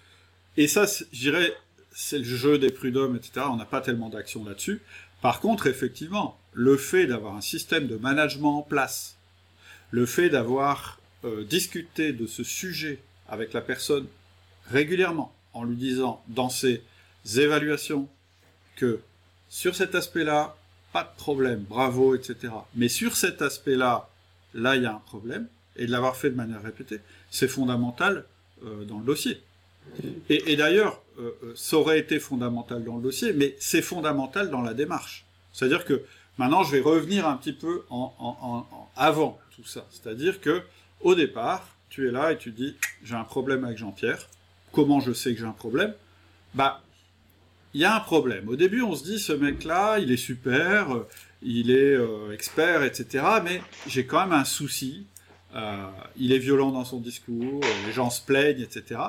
et ça je dirais c'est le jeu des prud'hommes, etc. On n'a pas tellement d'action là-dessus. Par contre, effectivement, le fait d'avoir un système de management en place, le fait d'avoir euh, discuté de ce sujet avec la personne régulièrement, en lui disant dans ses évaluations que sur cet aspect-là, pas de problème, bravo, etc. Mais sur cet aspect-là, là, il y a un problème, et de l'avoir fait de manière répétée, c'est fondamental euh, dans le dossier. Et, d'ailleurs, euh, ça aurait été fondamental dans le dossier, mais c'est fondamental dans la démarche. C'est-à-dire que Maintenant, je vais revenir un petit peu en, avant tout ça. C'est-à-dire que au départ, tu es là et tu dis j'ai un problème avec Jean-Pierre. Comment je sais que j'ai un problème? Bah, il y a un problème. Au début, on se dit ce mec-là, il est super, il est euh, expert, etc. Mais j'ai quand même un souci. Euh, il est violent dans son discours, les gens se plaignent, etc.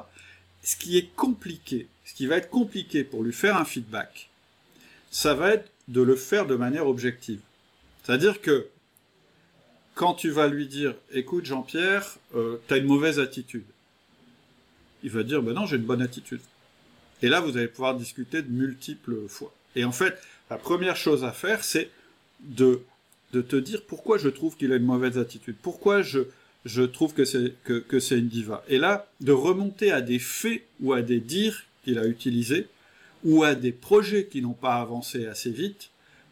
Ce qui est compliqué, ce qui va être compliqué pour lui faire un feedback, ça va être de le faire de manière objective. C'est-à-dire que quand tu vas lui dire, écoute Jean-Pierre, euh, tu as une mauvaise attitude, il va dire, ben non, j'ai une bonne attitude. Et là, vous allez pouvoir discuter de multiples fois. Et en fait, la première chose à faire, c'est de, de te dire pourquoi je trouve qu'il a une mauvaise attitude, pourquoi je, je trouve que c'est que, que une diva. Et là, de remonter à des faits ou à des dires qu'il a utilisés ou à des projets qui n'ont pas avancé assez vite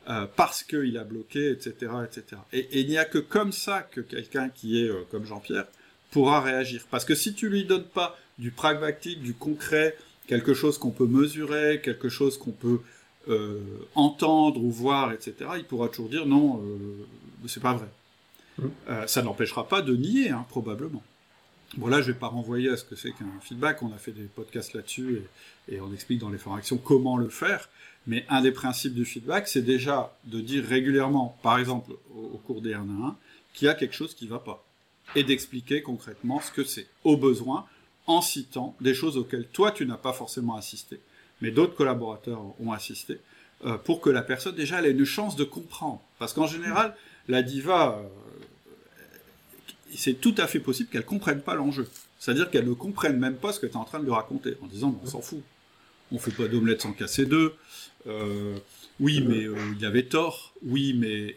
euh, parce qu'il a bloqué, etc., etc. Et, il n'y a que comme ça que quelqu'un qui est euh, comme Jean-Pierre pourra réagir. Parce que si tu lui donnes pas du pragmatique, du concret, quelque chose qu'on peut mesurer, quelque chose qu'on peut euh, entendre ou voir, etc., il pourra toujours dire non, c'est pas vrai. Mmh. ça n'empêchera pas de nier, hein, probablement. Bon là, je vais pas renvoyer à ce que c'est qu'un feedback. On a fait des podcasts là-dessus et, on explique dans les formations comment le faire. Mais un des principes du feedback, c'est déjà de dire régulièrement, par exemple au, cours des 1 à 1, qu'il y a quelque chose qui ne va pas et d'expliquer concrètement ce que c'est, au besoin, en citant des choses auxquelles toi tu n'as pas forcément assisté, mais d'autres collaborateurs ont assisté, euh, pour que la personne déjà elle ait une chance de comprendre. Parce qu'en général, la diva, euh, c'est tout à fait possible qu'elle comprenne pas l'enjeu. C'est-à-dire qu'elle ne comprenne même pas ce que tu es en train de lui raconter, en disant, on s'en fout. On fait pas d'omelette sans casser deux. Euh, oui, mais euh, il avait tort. Oui, mais...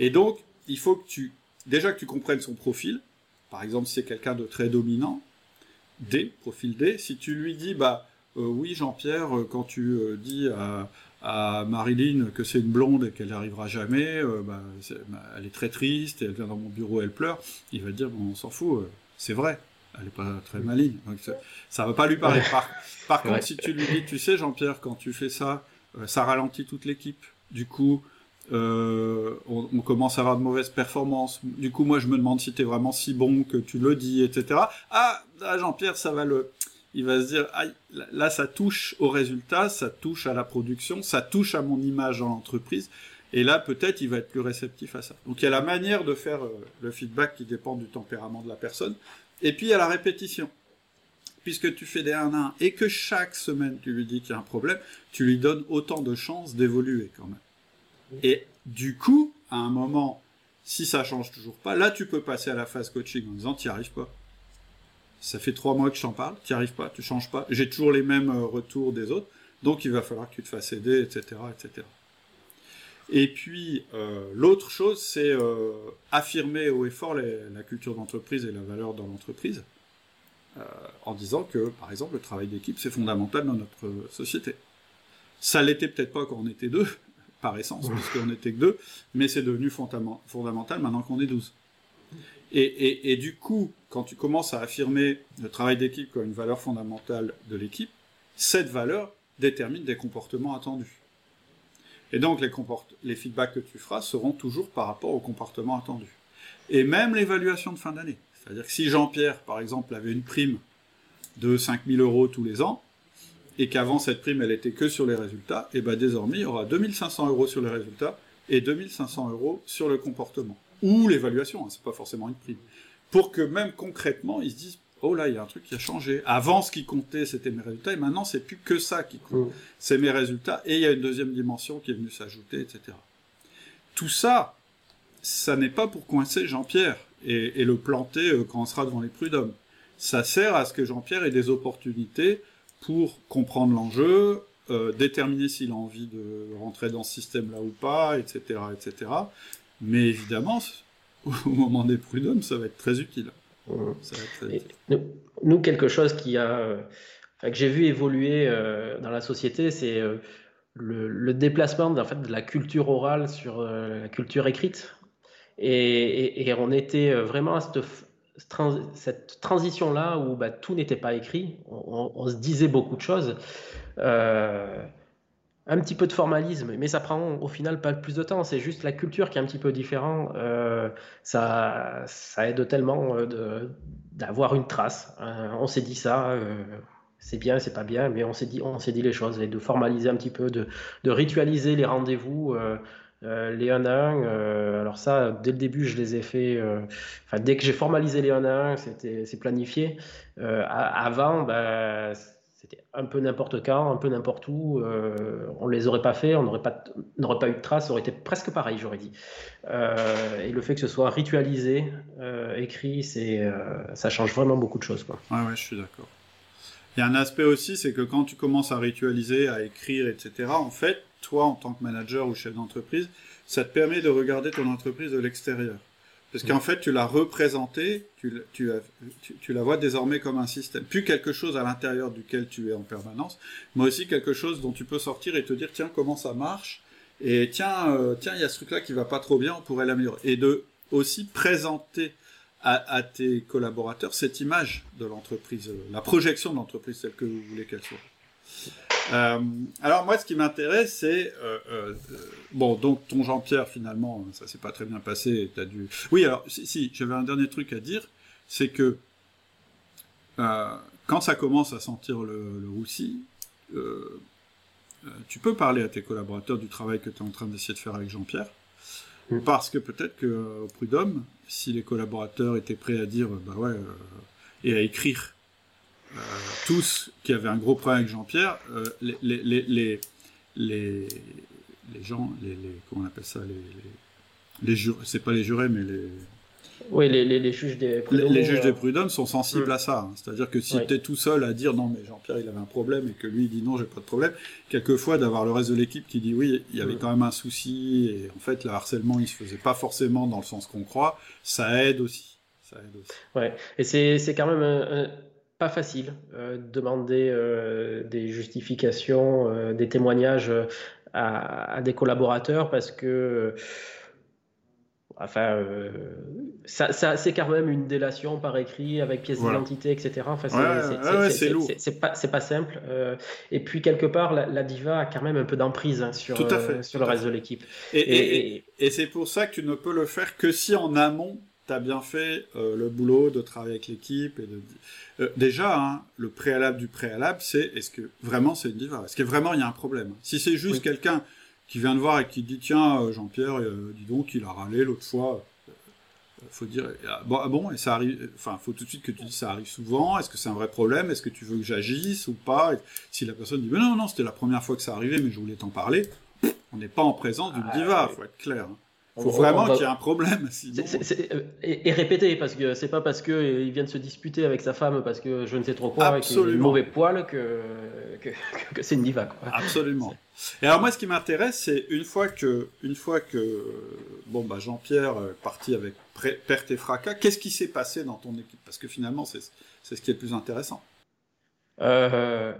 Et, donc, il faut que tu... Déjà que tu comprennes son profil. Par exemple, c'est quelqu'un de très dominant, D, profil D, si tu lui dis, bah oui Jean-Pierre, quand tu dis à, à Marilyn que c'est une blonde et qu'elle n'arrivera jamais, bah, bah, elle est très triste, et elle vient dans mon bureau, elle pleure, il va dire, bon, on s'en fout, c'est vrai elle n'est pas très maligne. Donc ça, ne va pas lui parler. Par, contre, si tu lui dis, tu sais, Jean-Pierre, quand tu fais ça, euh, ça ralentit toute l'équipe. Du coup, euh, on, commence à avoir de mauvaises performances. Du coup, moi, je me demande si tu es vraiment si bon que tu le dis, etc. Ah, Jean-Pierre, ça va le. Il va se dire, là, ça touche au résultat, ça touche à la production, ça touche à mon image dans l'entreprise. Et là, peut-être, il va être plus réceptif à ça. Donc, il y a la manière de faire euh, le feedback qui dépend du tempérament de la personne. Et puis, il y a la répétition. Puisque tu fais des 1 1 et que chaque semaine, tu lui dis qu'il y a un problème, tu lui donnes autant de chances d'évoluer quand même. Et du coup, à un moment, si ça change toujours pas, là, tu peux passer à la phase coaching en disant, tu n'y arrives pas. Ça fait trois mois que je t'en parle, tu n'y arrives pas, tu changes pas. J'ai toujours les mêmes euh, retours des autres, donc il va falloir que tu te fasses aider, etc., etc. Et puis, euh, l'autre chose, c'est euh, affirmer haut et fort la culture d'entreprise et la valeur dans l'entreprise, euh, en disant que, par exemple, le travail d'équipe, c'est fondamental dans notre société. Ça l'était peut-être pas quand on était deux, par essence, puisqu'on n'était que deux, mais c'est devenu fondamental maintenant qu'on est douze. Et, du coup, quand tu commences à affirmer le travail d'équipe comme une valeur fondamentale de l'équipe, cette valeur détermine des comportements attendus. Et donc les, feedbacks que tu feras seront toujours par rapport au comportement attendu. Et même l'évaluation de fin d'année. C'est-à-dire que si Jean-Pierre, par exemple, avait une prime de 5000 euros tous les ans, et qu'avant cette prime, elle était que sur les résultats, et bien désormais, il y aura 2500 euros sur les résultats et 2500 euros sur le comportement. Ou l'évaluation, hein, c'est pas forcément une prime. Pour que même concrètement, ils se disent, oh là, il y a un truc qui a changé. Avant, ce qui comptait, c'était mes résultats, et maintenant, c'est plus que ça qui compte. Mm. C'est mes résultats, et il y a une deuxième dimension qui est venue s'ajouter, etc. Tout ça, ça n'est pas pour coincer Jean-Pierre et, le planter euh, quand on sera devant les prud'hommes. Ça sert à ce que Jean-Pierre ait des opportunités pour comprendre l'enjeu, euh, déterminer s'il a envie de rentrer dans ce système-là ou pas, etc., etc. Mais évidemment, au moment des prud'hommes, ça va être très utile. Nous, quelque chose qui a, que j'ai vu évoluer euh, dans la société, c'est euh, le, déplacement en fait, de la culture orale sur euh, la culture écrite. Et, on était vraiment à cette, cette transition-là où bah, tout n'était pas écrit, on, se disait beaucoup de choses un petit peu de formalisme, mais ça prend au final pas plus de temps. C'est juste la culture qui est un petit peu différente. Euh, ça, ça aide tellement euh, d'avoir une trace. Euh, on s'est dit ça. c'est bien, c'est pas bien, mais on s'est dit, dit les choses et de formaliser un petit peu, de, ritualiser les rendez-vous. les 1 à 1, alors ça, dès le début, je les ai fait. Enfin, dès que j'ai formalisé les 1 à 1, c'était, c'est planifié. avant, ben, un peu n'importe quand, un peu n'importe où. Euh, on ne les aurait pas fait, on n'aurait pas, pas eu de traces, aurait été presque pareil, j'aurais dit. Euh, et le fait que ce soit ritualisé, euh, écrit, c'est, ça change vraiment beaucoup de choses. Quoi. Ouais, ouais, je suis d'accord. Il y a un aspect aussi, c'est que quand tu commences à ritualiser, à écrire, etc., en fait, toi, en tant que manager ou chef d'entreprise, ça te permet de regarder ton entreprise de l'extérieur. Parce qu'en fait, tu l'as représenté, tu, la vois désormais comme un système. Plus quelque chose à l'intérieur duquel tu es en permanence, mais aussi quelque chose dont tu peux sortir et te dire, tiens, comment ça marche? Et tiens, euh, tiens, il y a ce truc-là qui va pas trop bien, on pourrait l'améliorer. Et de aussi présenter à, à, tes collaborateurs cette image de l'entreprise, euh, la projection de l'entreprise telle que vous voulez qu'elle soit. Euh, alors moi, ce qui m'intéresse, c'est euh, euh, bon, donc ton Jean-Pierre finalement, ça s'est pas très bien passé. As dû. Oui, alors si, j'avais un dernier truc à dire, c'est que quand ça commence à sentir le, le roussi, tu peux parler à tes collaborateurs du travail que tu es en train d'essayer de faire avec Jean-Pierre. Mm. Parce que peut-être que au Prud'homme, si les collaborateurs étaient prêts à dire, bah ouais, et à écrire tous qui avaient un gros problème avec Jean-Pierre, euh, les, les, les, les, les, gens, les, comment on appelle ça, les, les, les c'est pas les jurés, mais les oui, les, les, les, juges des prud'hommes. Les, juges des prud'hommes sont sensibles mm. à ça. Hein. C'est-à-dire que si tu es tout seul à dire non, mais Jean-Pierre il avait un problème et que lui il dit non, j'ai pas de problème, quelquefois d'avoir le reste de l'équipe qui dit oui, il y avait mm. quand même un souci et en fait le harcèlement il se faisait pas forcément dans le sens qu'on croit, ça aide aussi. Ça aide aussi. Ouais, et c'est quand même un, pas facile. demander des justifications, des témoignages à, des collaborateurs parce que Enfin, euh, ça, c'est quand même une délation par écrit avec pièce d'identité, etc. Enfin, c'est lourd. C'est pas, pas, simple. Euh, et puis, quelque part, la, diva a quand même un peu d'emprise hein, sur, euh, sur le reste de l'équipe. Et, et, c'est pour ça que tu ne peux le faire que si en amont, tu as bien fait le boulot de travailler avec l'équipe. et de Déjà, hein, le préalable du préalable, c'est est-ce que vraiment c'est une diva? Est-ce que vraiment il y a un problème? Si c'est juste quelqu'un qui vient de voir et qui dit tiens euh, Jean-Pierre euh, dis donc il a râlé l'autre fois euh, faut dire bon, ah bon et ça arrive enfin faut tout de suite que tu dis ça arrive souvent est-ce que c'est un vrai problème? Est-ce que tu veux que j'agisse ou pas? Si la personne dit mais non non c'était la première fois que ça arrivait mais je voulais t'en parler on n'est pas en présence d'une ah, diva faut être clair hein. Il faut vraiment qu'il y ait un problème. Euh, et, répéter, parce que c'est pas parce qu'il euh, vient de se disputer avec sa femme parce que je ne sais trop quoi, qu'il a un mauvais poil, que, que, c'est une diva. Quoi. Absolument. Et alors moi, ce qui m'intéresse, c'est une fois que, une fois que bon, bah, Jean-Pierre est parti avec perte et fracas, qu'est-ce qui s'est passé dans ton équipe? Parce que finalement, c'est ce qui est le plus intéressant. Euh,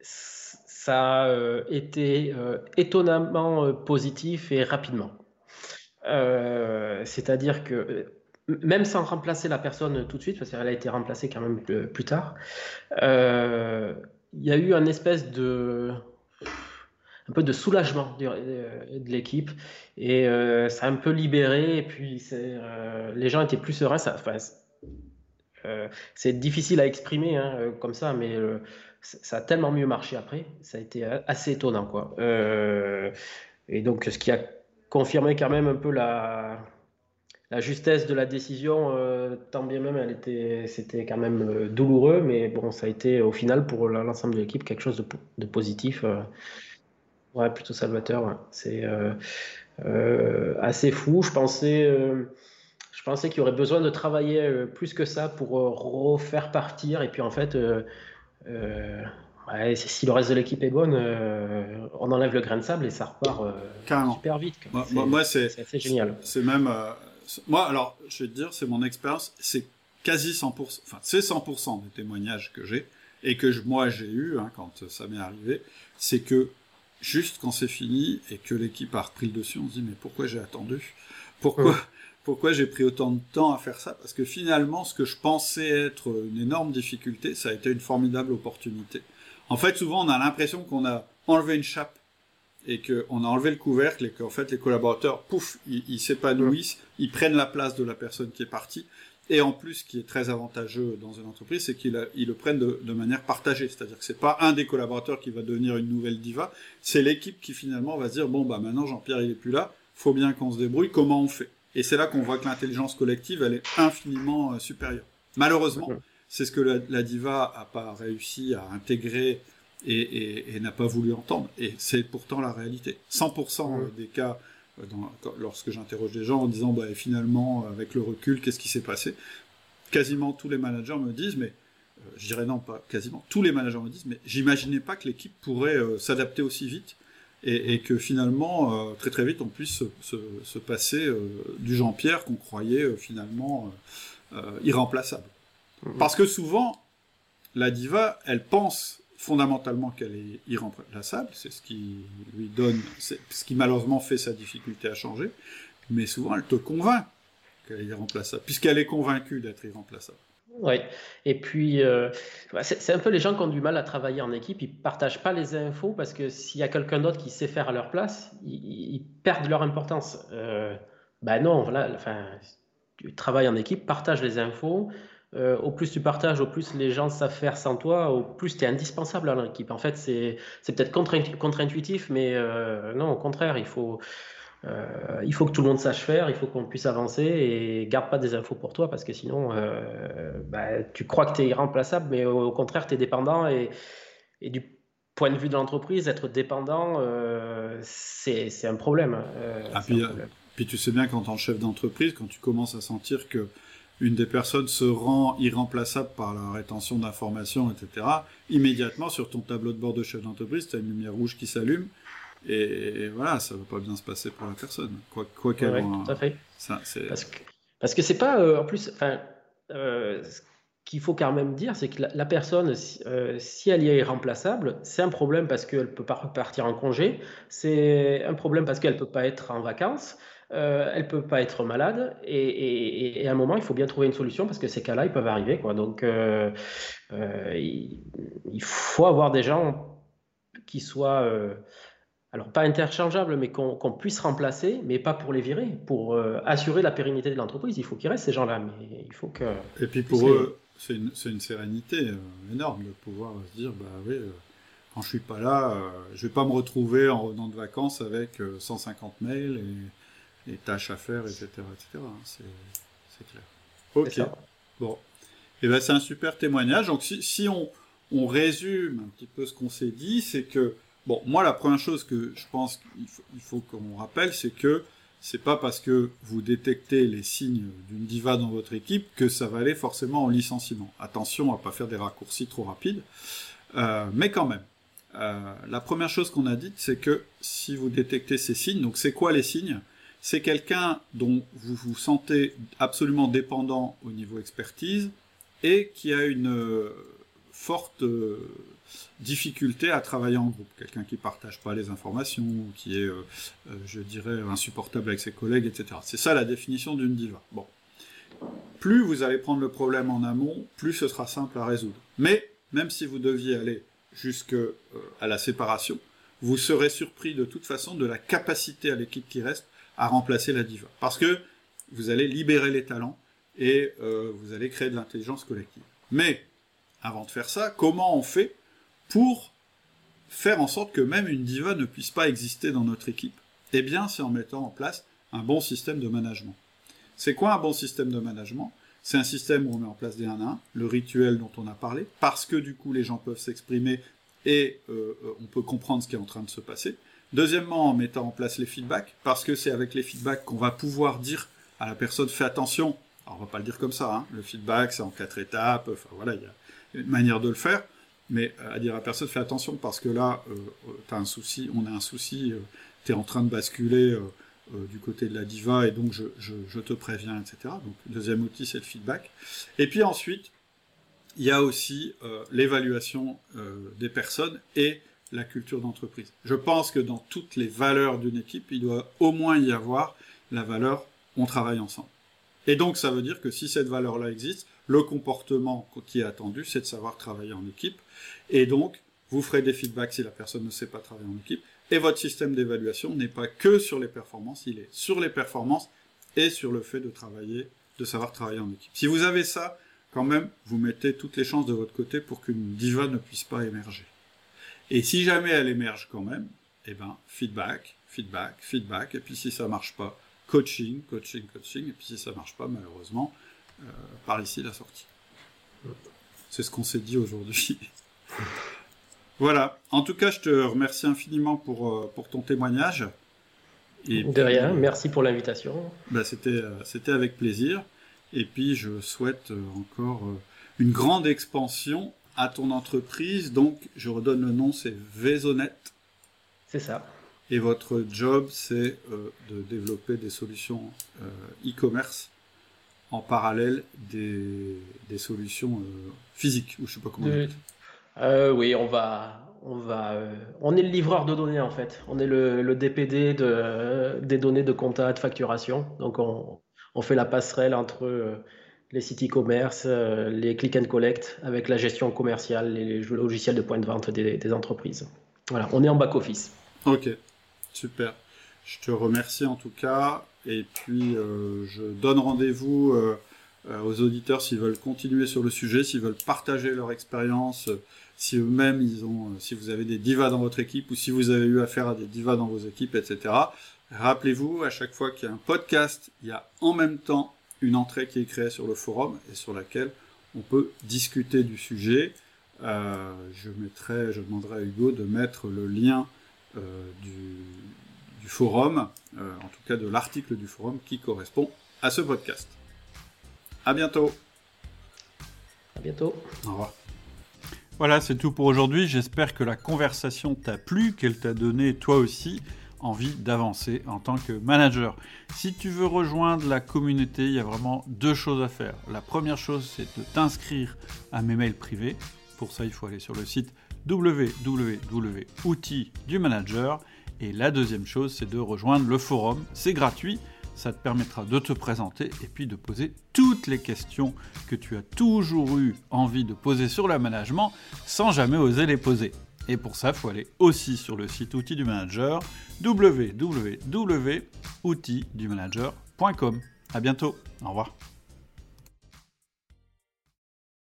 ça a été étonnamment positif et rapidement. Euh, c'est-à-dire que euh, même sans remplacer la personne tout de suite, parce qu'elle a été remplacée quand même plus tard, euh, il y a eu un espèce de un peu de soulagement de, l'équipe et ça a un peu libéré et puis les gens étaient plus sereins. C'est difficile à exprimer hein, comme ça, mais ça a tellement mieux marché après. Ça a été assez étonnant, quoi. et donc, ce qui a confirmait quand même un peu la, justesse de la décision, euh, tant bien même elle était, c'était quand même euh, douloureux, mais bon, ça a été au final pour l'ensemble de l'équipe quelque chose de, positif. Euh, ouais, plutôt salvateur. C'est assez fou. Je pensais, je pensais qu'il y aurait besoin de travailler plus que ça pour refaire partir, et puis en fait si le reste de l'équipe est bonne, euh, on enlève le grain de sable et ça repart euh, super vite. Moi, c'est génial. C'est même. Euh, moi, alors, je vais te dire, c'est mon expérience, c'est quasi 100%, enfin, c'est 100% des témoignages que j'ai et que moi j'ai eu hein, quand ça m'est arrivé, c'est que juste quand c'est fini et que l'équipe a repris le dessus, on se dit mais pourquoi j'ai attendu? Pourquoi pourquoi j'ai pris autant de temps à faire ça? Parce que finalement, ce que je pensais être une énorme difficulté, ça a été une formidable opportunité. En fait, souvent, on a l'impression qu'on a enlevé une chape et qu'on a enlevé le couvercle et qu'en fait, les collaborateurs, pouf, ils s'épanouissent, ils prennent la place de la personne qui est partie. Et en plus, ce qui est très avantageux dans une entreprise, c'est qu'ils le prennent de, manière partagée. C'est-à-dire que c'est pas un des collaborateurs qui va devenir une nouvelle diva, c'est l'équipe qui finalement va se dire, bon, bah maintenant Jean-Pierre il est plus là, faut bien qu'on se débrouille, comment on fait? Et c'est là qu'on voit que l'intelligence collective, elle est infiniment euh, supérieure. Malheureusement, c'est ce que la, diva a pas réussi à intégrer et, n'a pas voulu entendre. Et c'est pourtant la réalité. 100% des cas, euh, lorsque j'interroge des gens en disant bah, finalement, avec le recul, qu'est-ce qui s'est passé? Quasiment tous les managers me disent, mais euh, je dirais non, pas quasiment, tous les managers me disent, mais j'imaginais pas que l'équipe pourrait euh, s'adapter aussi vite et, que finalement, très très vite, on puisse se passer du Jean-Pierre qu'on croyait finalement irremplaçable. Mhm. Parce que souvent, la diva, elle pense fondamentalement qu'elle est irremplaçable, c'est ce qui lui donne, ce qui malheureusement fait sa difficulté à changer, mais souvent elle te convainc qu'elle est irremplaçable, puisqu'elle est convaincue d'être irremplaçable. Oui, et puis euh, c'est un peu les gens qui ont du mal à travailler en équipe, ils partagent pas les infos parce que s'il y a quelqu'un d'autre qui sait faire à leur place, ils, perdent leur importance. Euh, ben non, voilà, enfin, tu travailles en équipe, partage les infos, euh, au plus tu partages, au plus les gens savent faire sans toi, au plus tu es indispensable à l'équipe. En fait, c'est peut-être contre-intuitif, mais euh, non, au contraire, il faut, euh, il faut que tout le monde sache faire, il faut qu'on puisse avancer et garde pas des infos pour toi parce que sinon, bah, tu crois que tu es irremplaçable, mais au, contraire, tu es dépendant et, et, du point de vue de l'entreprise, être dépendant, c'est un problème. Ah, puis, puis tu sais bien qu'en tant que chef d'entreprise, quand tu commences à sentir que une des personnes se rend irremplaçable par la rétention d'informations, etc., immédiatement sur ton tableau de bord de chef d'entreprise, tu as une lumière rouge qui s'allume, et, voilà, ça va pas bien se passer pour la personne, quoi quoi qu'elle tout à fait. parce que parce que c'est pas, euh, en plus, enfin, euh, qu'il faut quand même dire, c'est que la, personne, euh, si elle y est remplaçable, c'est un problème parce qu'elle ne peut pas repartir en congé, c'est un problème parce qu'elle ne peut pas être en vacances, euh, elle ne peut pas être malade, et, à un moment, il faut bien trouver une solution parce que ces cas-là, ils peuvent arriver. Quoi. Donc, euh, il, faut avoir des gens qui soient alors pas interchangeables, mais qu'on puisse remplacer, mais pas pour les virer, pour assurer la pérennité de l'entreprise. Il faut qu'ils restent ces gens-là, mais il faut que. Et puis pour eux, c'est une, sérénité euh, énorme de pouvoir se dire bah oui, euh, quand je suis pas là, euh, je vais pas me retrouver en revenant de vacances avec 150 mails et, tâches à faire, etc. etc. Hein, c'est clair. Ok. Bon. Et eh ben c'est un super témoignage. Donc si, si on, on, résume un petit peu ce qu'on s'est dit, c'est que bon, moi la première chose que je pense qu'il faut, qu'on rappelle, c'est que c'est pas parce que vous détectez les signes d'une diva dans votre équipe que ça va aller forcément en licenciement. Attention à pas faire des raccourcis trop rapides, euh, mais quand même. Euh, la première chose qu'on a dite, c'est que si vous détectez ces signes, donc c'est quoi les signes? C'est quelqu'un dont vous vous sentez absolument dépendant au niveau expertise et qui a une euh, forte difficulté à travailler en groupe. Quelqu'un qui partage pas les informations, qui est, euh, euh, je dirais, insupportable avec ses collègues, etc. C'est ça la définition d'une diva. Bon. Plus vous allez prendre le problème en amont, plus ce sera simple à résoudre. Mais, même si vous deviez aller jusqu'à euh, la séparation, vous serez surpris de toute façon de la capacité à l'équipe qui reste à remplacer la diva. Parce que vous allez libérer les talents et vous allez créer de l'intelligence collective. Mais, avant de faire ça, comment on fait pour faire en sorte que même une diva ne puisse pas exister dans notre équipe? Eh bien, c'est en mettant en place un bon système de management. C'est quoi un bon système de management? C'est un système où on met en place des 1 1, le rituel dont on a parlé, parce que du coup les gens peuvent s'exprimer et euh, euh, on peut comprendre ce qui est en train de se passer. Deuxièmement, en mettant en place les feedbacks, parce que c'est avec les feedbacks qu'on va pouvoir dire à la personne fais attention. Alors on va pas le dire comme ça, hein. le feedback c'est en quatre étapes, enfin voilà, il y a une manière de le faire mais euh, à dire à personne fais attention parce que là euh, euh, un souci, on a un souci, tu es en train de basculer du côté de la diva et donc je, je, te préviens, etc. Donc deuxième outil c'est le feedback. Et puis ensuite il y a aussi l'évaluation des personnes et la culture d'entreprise. Je pense que dans toutes les valeurs d'une équipe, il doit au moins y avoir la valeur on travaille ensemble. Et donc ça veut dire que si cette valeur-là existe, le comportement qui est attendu, c'est de savoir travailler en équipe. Et donc, vous ferez des feedbacks si la personne ne sait pas travailler en équipe. Et votre système d'évaluation n'est pas que sur les performances, il est sur les performances et sur le fait de travailler, de savoir travailler en équipe. Si vous avez ça, quand même, vous mettez toutes les chances de votre côté pour qu'une diva ne puisse pas émerger. Et si jamais elle émerge quand même, eh ben, feedback, feedback, feedback, et puis si ça marche pas, coaching, coaching, coaching, et puis si ça marche pas, malheureusement, euh, par ici la sortie. C'est ce qu'on s'est dit aujourd'hui. voilà. En tout cas, je te remercie infiniment pour, euh, pour ton témoignage. Et de rien. Merci pour l'invitation. Bah, c'était, euh, c'était avec plaisir. Et puis, je souhaite encore une grande expansion à ton entreprise. Donc, je redonne le nom, c'est Vesonet. C'est ça. Et votre job, c'est de développer des solutions e-commerce en parallèle des, des solutions euh, physiques, ou je sais pas comment. Euh, oui, on va, on va, euh, on est le livreur de données en fait. On est le, le DPD de, des données de compta de facturation. Donc on, on fait la passerelle entre les sites e-commerce, les click and collect, avec la gestion commerciale, les logiciels de point de vente des, entreprises. Voilà, on est en back office. Ok, super. Je te remercie en tout cas. Et puis, euh, je donne rendez-vous euh, euh, aux auditeurs s'ils veulent continuer sur le sujet, s'ils veulent partager leur expérience, si eux-mêmes ils ont, si vous avez des divas dans votre équipe ou si vous avez eu affaire à des divas dans vos équipes, etc. Rappelez-vous, à chaque fois qu'il y a un podcast, il y a en même temps une entrée qui est créée sur le forum et sur laquelle on peut discuter du sujet. je mettrai, je demanderai à Hugo de mettre le lien du, du forum, euh, en tout cas de l'article du forum qui correspond à ce podcast. À bientôt. À bientôt. Au revoir. Voilà, c'est tout pour aujourd'hui. J'espère que la conversation t'a plu, qu'elle t'a donné toi aussi envie d'avancer en tant que manager. Si tu veux rejoindre la communauté, il y a vraiment deux choses à faire. La première chose, c'est de t'inscrire à mes mails privés. Pour ça, il faut aller sur le site www.outils du manager. Et la deuxième chose, c'est de rejoindre le forum. C'est gratuit. Ça te permettra de te présenter et puis de poser toutes les questions que tu as toujours eu envie de poser sur le management sans jamais oser les poser. Et pour ça, il faut aller aussi sur le site Outils du Manager, www.outildumanager.com. À bientôt. Au revoir.